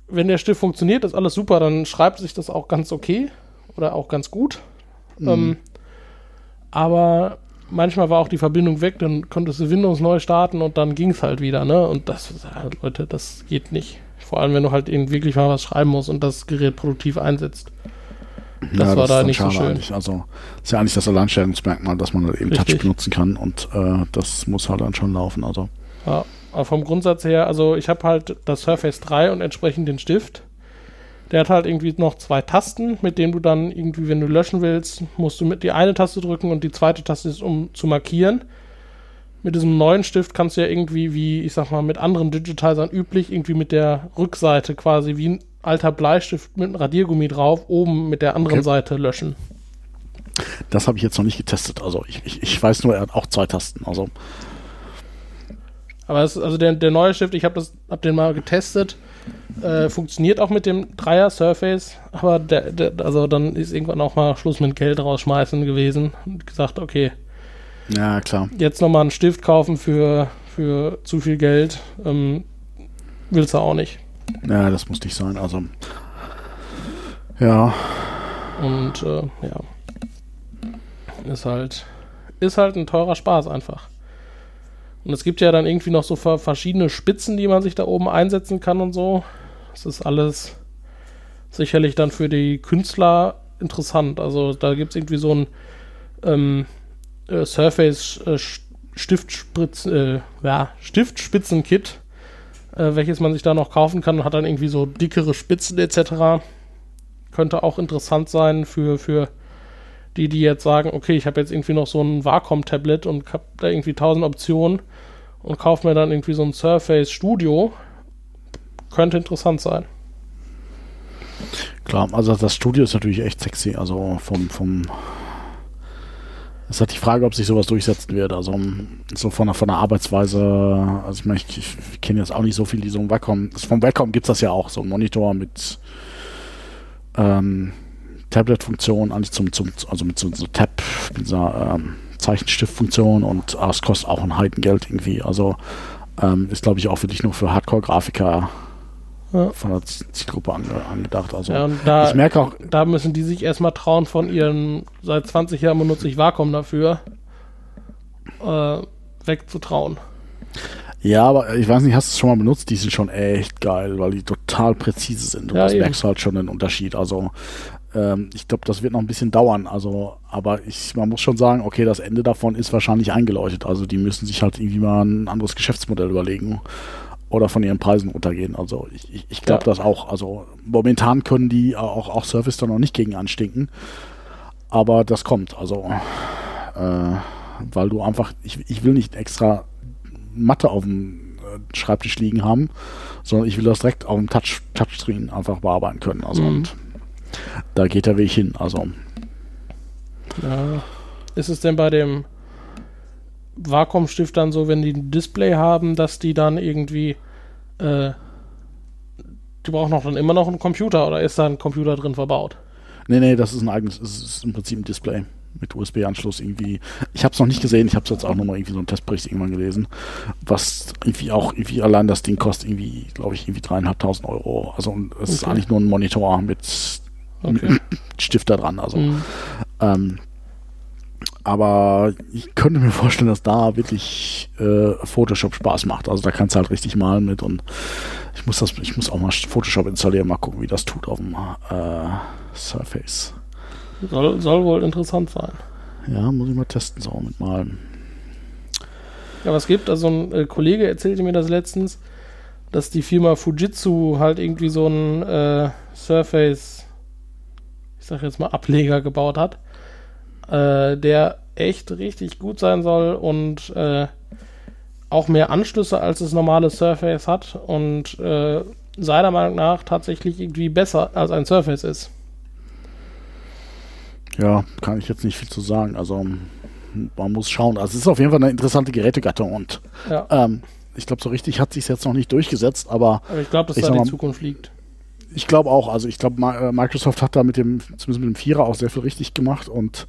wenn der Stift funktioniert, ist alles super, dann schreibt sich das auch ganz okay oder auch ganz gut. Mhm. Ähm, aber manchmal war auch die Verbindung weg, dann konntest du Windows neu starten und dann ging es halt wieder, ne? Und das, Leute, das geht nicht. Vor allem, wenn du halt eben wirklich mal was schreiben musst und das Gerät produktiv einsetzt. Das ja, war ist da nicht so schön. eigentlich. Also ist ja eigentlich das Alleinstellungsmerkmal, dass man halt eben Richtig. Touch benutzen kann und äh, das muss halt dann schon laufen. Also Ja, aber vom Grundsatz her, also ich habe halt das Surface 3 und entsprechend den Stift. Der hat halt irgendwie noch zwei Tasten, mit denen du dann irgendwie, wenn du löschen willst, musst du mit die eine Taste drücken und die zweite Taste ist, um zu markieren. Mit diesem neuen Stift kannst du ja irgendwie, wie ich sag mal, mit anderen Digitizern üblich, irgendwie mit der Rückseite quasi wie ein alter Bleistift mit einem Radiergummi drauf, oben mit der anderen Okay. Seite löschen. das habe ich jetzt noch nicht getestet. Also ich, ich, ich weiß nur, er hat auch zwei Tasten. Also Aber es, also der, der neue Stift, ich habe hab den mal getestet, äh, funktioniert auch mit dem Dreier Surface, aber der, der, also dann ist irgendwann auch mal Schluss mit Geld rausschmeißen gewesen und gesagt, okay, ja klar. jetzt nochmal einen Stift kaufen für, für zu viel Geld, ähm, willst du auch nicht. Ja, das muss nicht sein. Also ja, Und äh, ja, ist halt, ist halt ein teurer Spaß einfach. Und es gibt ja dann irgendwie noch so ver- verschiedene Spitzen, die man sich da oben einsetzen kann und so. Das ist alles sicherlich dann für die Künstler interessant. Also da gibt es irgendwie so ein ähm, äh, Surface äh, Stiftspritz, äh, ja, Stiftspitzen-Kit, äh, welches man sich da noch kaufen kann hat dann irgendwie so dickere Spitzen etc. Könnte auch interessant sein für, für die, die jetzt sagen, okay, ich habe jetzt irgendwie noch so ein Wacom-Tablet und habe da irgendwie tausend Optionen und kaufe mir dann irgendwie so ein Surface Studio. Könnte interessant sein. klar. Also das Studio ist natürlich echt sexy. Also vom, vom es ist halt die Frage, ob sich sowas durchsetzen wird. Also so von der, von der Arbeitsweise, also ich meine, ich, ich kenne jetzt auch nicht so viel, die so ein Wacom, vom Wacom gibt es das ja auch, so ein Monitor mit ähm, Tablet-Funktion, eigentlich zum, zum, also mit so, so Tab, mit dieser ähm, Zeichenstift-Funktion und ah, es kostet auch ein Heidengeld irgendwie. Also ähm, ist, glaube ich, auch wirklich nur für Hardcore-Grafiker Ja. von der Zielgruppe ange, angedacht. Also Ja, da, ich merke auch, da müssen die sich erstmal trauen von ihren, seit 20 Jahren benutze ich Wacom dafür, äh, wegzutrauen. ja, aber ich weiß nicht, hast du es schon mal benutzt? Die sind schon echt geil, weil die total präzise sind und Ja, das eben. merkst du halt schon den Unterschied. Also ähm, ich glaube, das wird noch ein bisschen dauern. Also, aber ich, man muss schon sagen, okay, das Ende davon ist wahrscheinlich eingeläutet. Also die müssen sich halt irgendwie mal ein anderes Geschäftsmodell überlegen oder von ihren Preisen runtergehen. Also ich, ich, ich glaube Ja. das auch. Also momentan können die auch, auch Service da noch nicht gegen anstinken. Aber das kommt. Also äh, weil du einfach, ich, ich will nicht extra Matte auf dem äh, Schreibtisch liegen haben, sondern ich will das direkt auf dem Touch, Touchscreen einfach bearbeiten können. Also Mhm. und da geht der Weg hin. Also Ja. Ist es denn bei dem Wacom-Stift dann so, wenn die ein Display haben, dass die dann irgendwie, äh, die brauchen auch dann immer noch einen Computer oder ist da ein Computer drin verbaut? nee, nee, das ist ein eigenes, es ist im Prinzip ein Display mit USB-Anschluss irgendwie. Ich habe es noch nicht gesehen, ich habe es jetzt auch nochmal irgendwie so einen Testbericht irgendwann gelesen, was irgendwie auch irgendwie allein das Ding kostet irgendwie, glaube ich, irgendwie dreieinhalbtausend Euro. Also es ist Okay. eigentlich nur ein Monitor mit, Okay. mit Stift da dran. Also Mhm. Ähm, aber ich könnte mir vorstellen, dass da wirklich äh, Photoshop Spaß macht. Also da kannst du halt richtig malen mit und ich muss das, ich muss auch mal Photoshop installieren, mal gucken, wie das tut auf dem äh, Surface. Soll, soll wohl interessant sein. Ja, muss ich mal testen, so mit malen. Ja, was gibt, also ein äh, Kollege erzählte mir das letztens, dass die Firma Fujitsu halt irgendwie so einen äh, Surface, ich sag jetzt mal Ableger gebaut hat, äh, der echt richtig gut sein soll und äh, auch mehr Anschlüsse als das normale Surface hat und äh, seiner Meinung nach tatsächlich irgendwie besser als ein Surface ist. Ja, kann ich jetzt nicht viel zu sagen. Also man muss schauen. Also es ist auf jeden Fall eine interessante Gerätegattung und Ja, ähm, ich glaube, so richtig hat sich jetzt noch nicht durchgesetzt, aber aber ich glaube, dass ich da die mal- Zukunft liegt. ich glaube auch, also ich glaube, äh, Microsoft hat da mit dem, zumindest mit dem Vierer auch sehr viel richtig gemacht und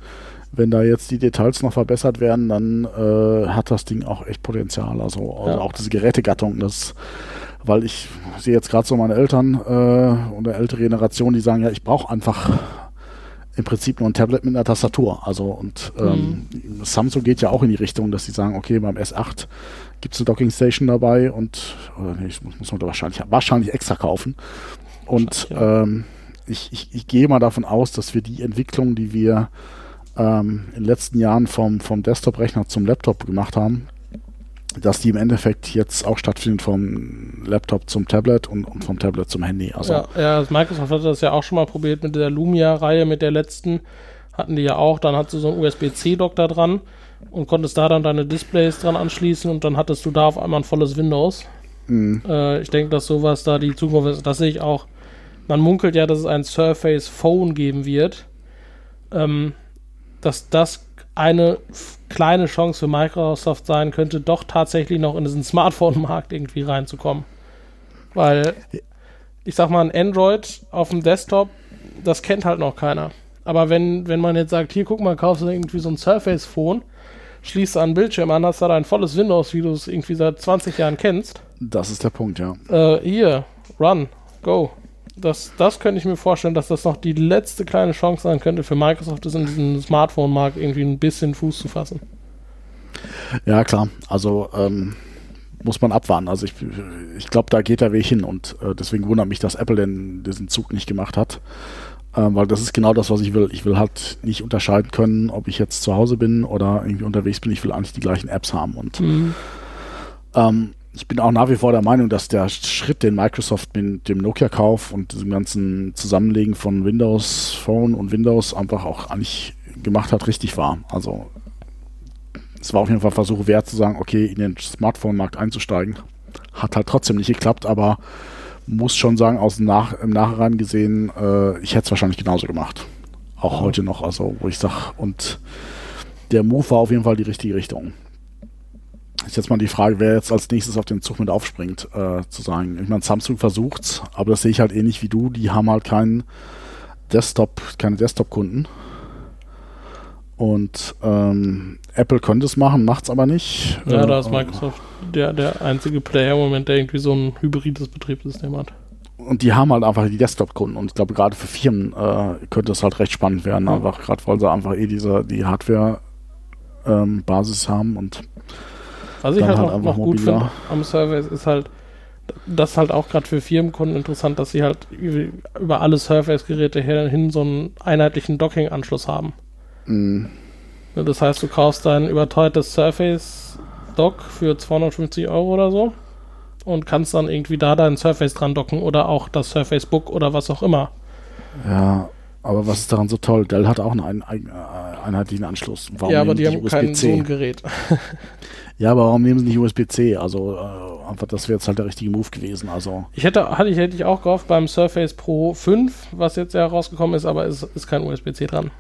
wenn da jetzt die Details noch verbessert werden, dann äh, hat das Ding auch echt Potenzial. Also, also Ja. auch diese Gerätegattung, das weil ich sehe jetzt gerade so meine Eltern äh, oder ältere Generation, die sagen, ja, ich brauche einfach im Prinzip nur ein Tablet mit einer Tastatur. Also und ähm, mhm. Samsung geht ja auch in die Richtung, dass sie sagen, okay, beim S8 gibt es eine Docking Station dabei und oder nee, muss, muss man da wahrscheinlich, wahrscheinlich extra kaufen. Und ja. ähm, ich, ich, ich gehe mal davon aus, dass wir die Entwicklung, die wir ähm, in den letzten Jahren vom, vom Desktop-Rechner zum Laptop gemacht haben, dass die im Endeffekt jetzt auch stattfindet vom Laptop zum Tablet und, und vom Tablet zum Handy. Also ja, ja, Microsoft hat das ja auch schon mal probiert mit der Lumia-Reihe, mit der letzten hatten die ja auch. Dann hattest du so einen USB-C-Dock da dran und konntest da dann deine Displays dran anschließen und dann hattest du da auf einmal ein volles Windows. Mhm. Äh, ich denke, dass sowas da die Zukunft ist. Das sehe ich auch. Man munkelt ja, dass es ein Surface Phone geben wird. Ähm, dass das eine kleine Chance für Microsoft sein könnte, doch tatsächlich noch in diesen Smartphone-Markt irgendwie reinzukommen. Weil, ich sag mal, ein Android auf dem Desktop, das kennt halt noch keiner. Aber wenn, wenn man jetzt sagt, hier, guck mal, kaufst du irgendwie so ein Surface-Phone, schließt du einen Bildschirm an, hast da ein volles Windows, wie du es irgendwie seit 20 Jahren kennst. Das ist der Punkt, ja. Äh, hier, run, go das, das könnte ich mir vorstellen, dass das noch die letzte kleine Chance sein könnte für Microsoft, das in diesem Smartphone-Markt irgendwie ein bisschen Fuß zu fassen. Ja, klar. Also ähm, muss man abwarten. Also ich, ich glaube, da geht der Weg hin und äh, deswegen wundert mich, dass Apple denn diesen Zug nicht gemacht hat. Äh, weil das ist genau das, was ich will. Ich will halt nicht unterscheiden können, ob ich jetzt zu Hause bin oder irgendwie unterwegs bin. Ich will eigentlich die gleichen Apps haben und mhm. ähm, ich bin auch nach wie vor der Meinung, dass der Schritt, den Microsoft mit dem Nokia-Kauf und diesem ganzen Zusammenlegen von Windows Phone und Windows einfach auch eigentlich gemacht hat, richtig war. Also es war auf jeden Fall Versuch wert zu sagen, okay, in den Smartphone-Markt einzusteigen. Hat halt trotzdem nicht geklappt, aber muss schon sagen, aus dem Nach im Nachhinein gesehen, äh, ich hätte es wahrscheinlich genauso gemacht. Auch heute noch, also wo ich sage, und der Move war auf jeden Fall die richtige Richtung ist jetzt mal die Frage, wer jetzt als nächstes auf den Zug mit aufspringt, äh, zu sagen. Ich meine, Samsung versucht's, aber das sehe ich halt ähnlich wie du. Die haben halt keinen Desktop, keine Desktop-Kunden. Und ähm, Apple könnte es machen, macht es aber nicht. Ja, äh, da ist Microsoft der, der einzige Player im Moment, der irgendwie so ein hybrides Betriebssystem hat. Und die haben halt einfach die Desktop-Kunden. Und ich glaube, gerade für Firmen äh, könnte es halt recht spannend werden, ja. einfach gerade weil sie einfach eh diese die Hardware-Basis ähm, haben und was ich halt, halt noch, noch gut finde am Surface ist halt, das ist halt auch gerade für Firmenkunden interessant, dass sie halt über alle Surface-Geräte hin so einen einheitlichen Docking-Anschluss haben. Mhm. Das heißt, du kaufst dein überteuertes Surface-Dock für 250 Euro oder so und kannst dann irgendwie da dein Surface dran docken oder auch das Surface Book oder was auch immer. Ja, aber was ist daran so toll? Dell hat auch einen, einen äh, einheitlichen Anschluss. Warum ja, aber die haben kein so Gerät. Ja, aber warum nehmen sie nicht USB-C? Also äh, einfach, das wäre jetzt halt der richtige Move gewesen. Also ich hätte, hatte ich, hätte ich auch gehofft beim Surface Pro 5, was jetzt ja rausgekommen ist, aber es ist kein USB-C dran.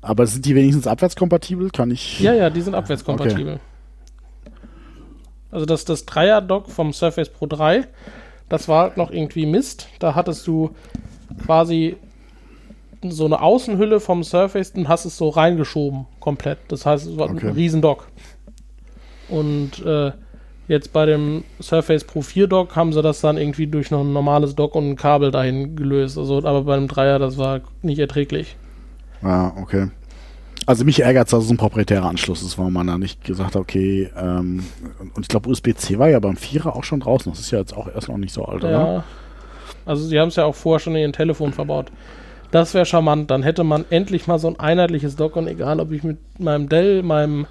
Aber sind die wenigstens abwärtskompatibel? Kann ich. Ja, ja, die sind abwärtskompatibel. Okay. Also das, das Dreier-Dock vom Surface Pro 3, das war halt noch irgendwie Mist. Da hattest du quasi so eine Außenhülle vom Surface und hast es so reingeschoben, komplett. Das heißt, es war okay. ein Riesendock. Und äh, jetzt bei dem Surface Pro 4 Dock haben sie das dann irgendwie durch noch ein normales Dock und ein Kabel dahin gelöst. Also, aber bei dem Dreier, das war nicht erträglich. Ah, okay. Also mich ärgert es, dass es ein proprietärer Anschluss ist, warum man da nicht gesagt hat, okay, ähm, und ich glaube USB-C war ja beim Vierer auch schon draußen. Das ist ja jetzt auch erst noch nicht so alt, ja. oder? Also sie haben es ja auch vorher schon in ihren Telefon verbaut. Das wäre charmant. Dann hätte man endlich mal so ein einheitliches Dock und egal, ob ich mit meinem Dell, meinem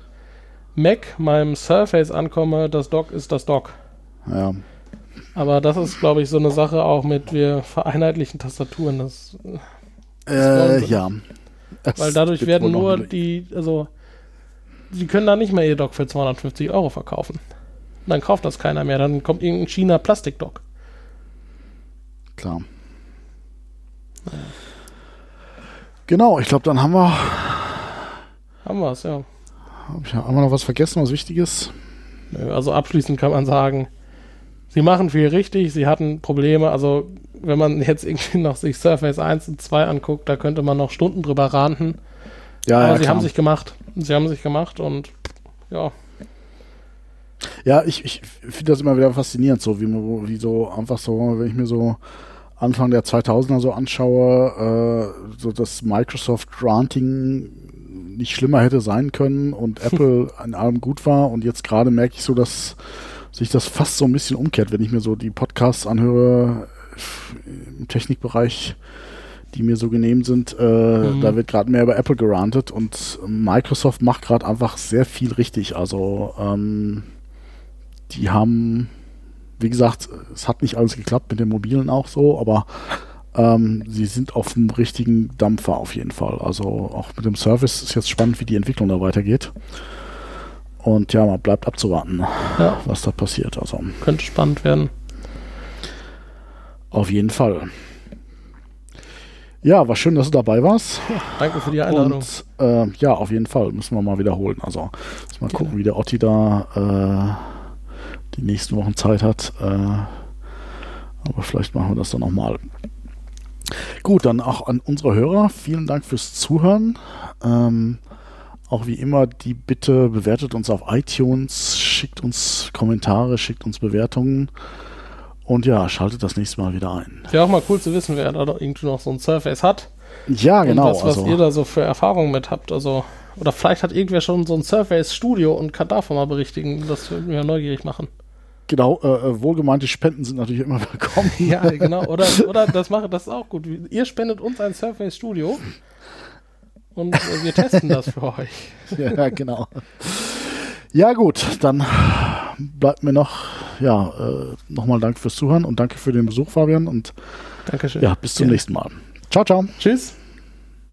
Mac, meinem Surface ankomme, das Dock ist das Dock. Ja. Aber das ist, glaube ich, so eine Sache auch mit wir vereinheitlichen Tastaturen. Das, das äh, ja. Das Weil dadurch werden nur die, also, die können da nicht mehr ihr Dock für 250 Euro verkaufen. Dann kauft das keiner mehr. Dann kommt irgendein China Plastikdock. Klar. Naja. Genau, ich glaube, dann haben wir. Haben wir es, ja. Hab ich, haben wir noch was vergessen, was Wichtiges? Also abschließend kann man sagen, sie machen viel richtig, sie hatten Probleme. Also wenn man jetzt irgendwie noch sich Surface 1 und 2 anguckt, da könnte man noch Stunden drüber ranten. Ja, Aber ja, sie klar. haben sich gemacht. Sie haben sich gemacht und ja. Ja, ich, ich finde das immer wieder faszinierend, so wie, wie so einfach so, wenn ich mir so Anfang der 2000er so anschaue, äh, so das Microsoft Granting nicht schlimmer hätte sein können und Apple an allem gut war und jetzt gerade merke ich so, dass sich das fast so ein bisschen umkehrt, wenn ich mir so die Podcasts anhöre im Technikbereich, die mir so genehm sind. Äh, mhm. Da wird gerade mehr über Apple gerantet und Microsoft macht gerade einfach sehr viel richtig. Also ähm, die haben, wie gesagt, es hat nicht alles geklappt mit den mobilen auch so, aber ähm, sie sind auf dem richtigen Dampfer auf jeden Fall. Also auch mit dem Service ist jetzt spannend, wie die Entwicklung da weitergeht. Und ja, man bleibt abzuwarten, ja. was da passiert. Also könnte spannend werden. Auf jeden Fall. Ja, war schön, dass du dabei warst. Ja, danke für die Einladung. Und äh, ja, auf jeden Fall müssen wir mal wiederholen. Also mal gucken, wie der Otti da äh, die nächsten Wochen Zeit hat. Äh, aber vielleicht machen wir das dann nochmal. Gut, dann auch an unsere Hörer. Vielen Dank fürs Zuhören. Ähm, auch wie immer die Bitte, bewertet uns auf iTunes, schickt uns Kommentare, schickt uns Bewertungen. Und ja, schaltet das nächste Mal wieder ein. Wäre auch mal cool zu wissen, wer da irgendwie noch so ein Surface hat. Ja, genau. Und was, was also, ihr da so für Erfahrungen mit habt. Also, oder vielleicht hat irgendwer schon so ein Surface Studio und kann davon mal berichtigen. Das würde mich ja neugierig machen. Genau, äh, äh, wohlgemeinte Spenden sind natürlich immer willkommen. ja, genau. Oder, oder das mache, das ist auch gut. Ihr spendet uns ein Surface Studio und äh, wir testen das für euch. ja, genau. Ja, gut, dann bleibt mir noch, ja, äh, nochmal Dank fürs Zuhören und danke für den Besuch, Fabian. Und Dankeschön. Ja, bis zum ja. nächsten Mal. Ciao, ciao. Tschüss.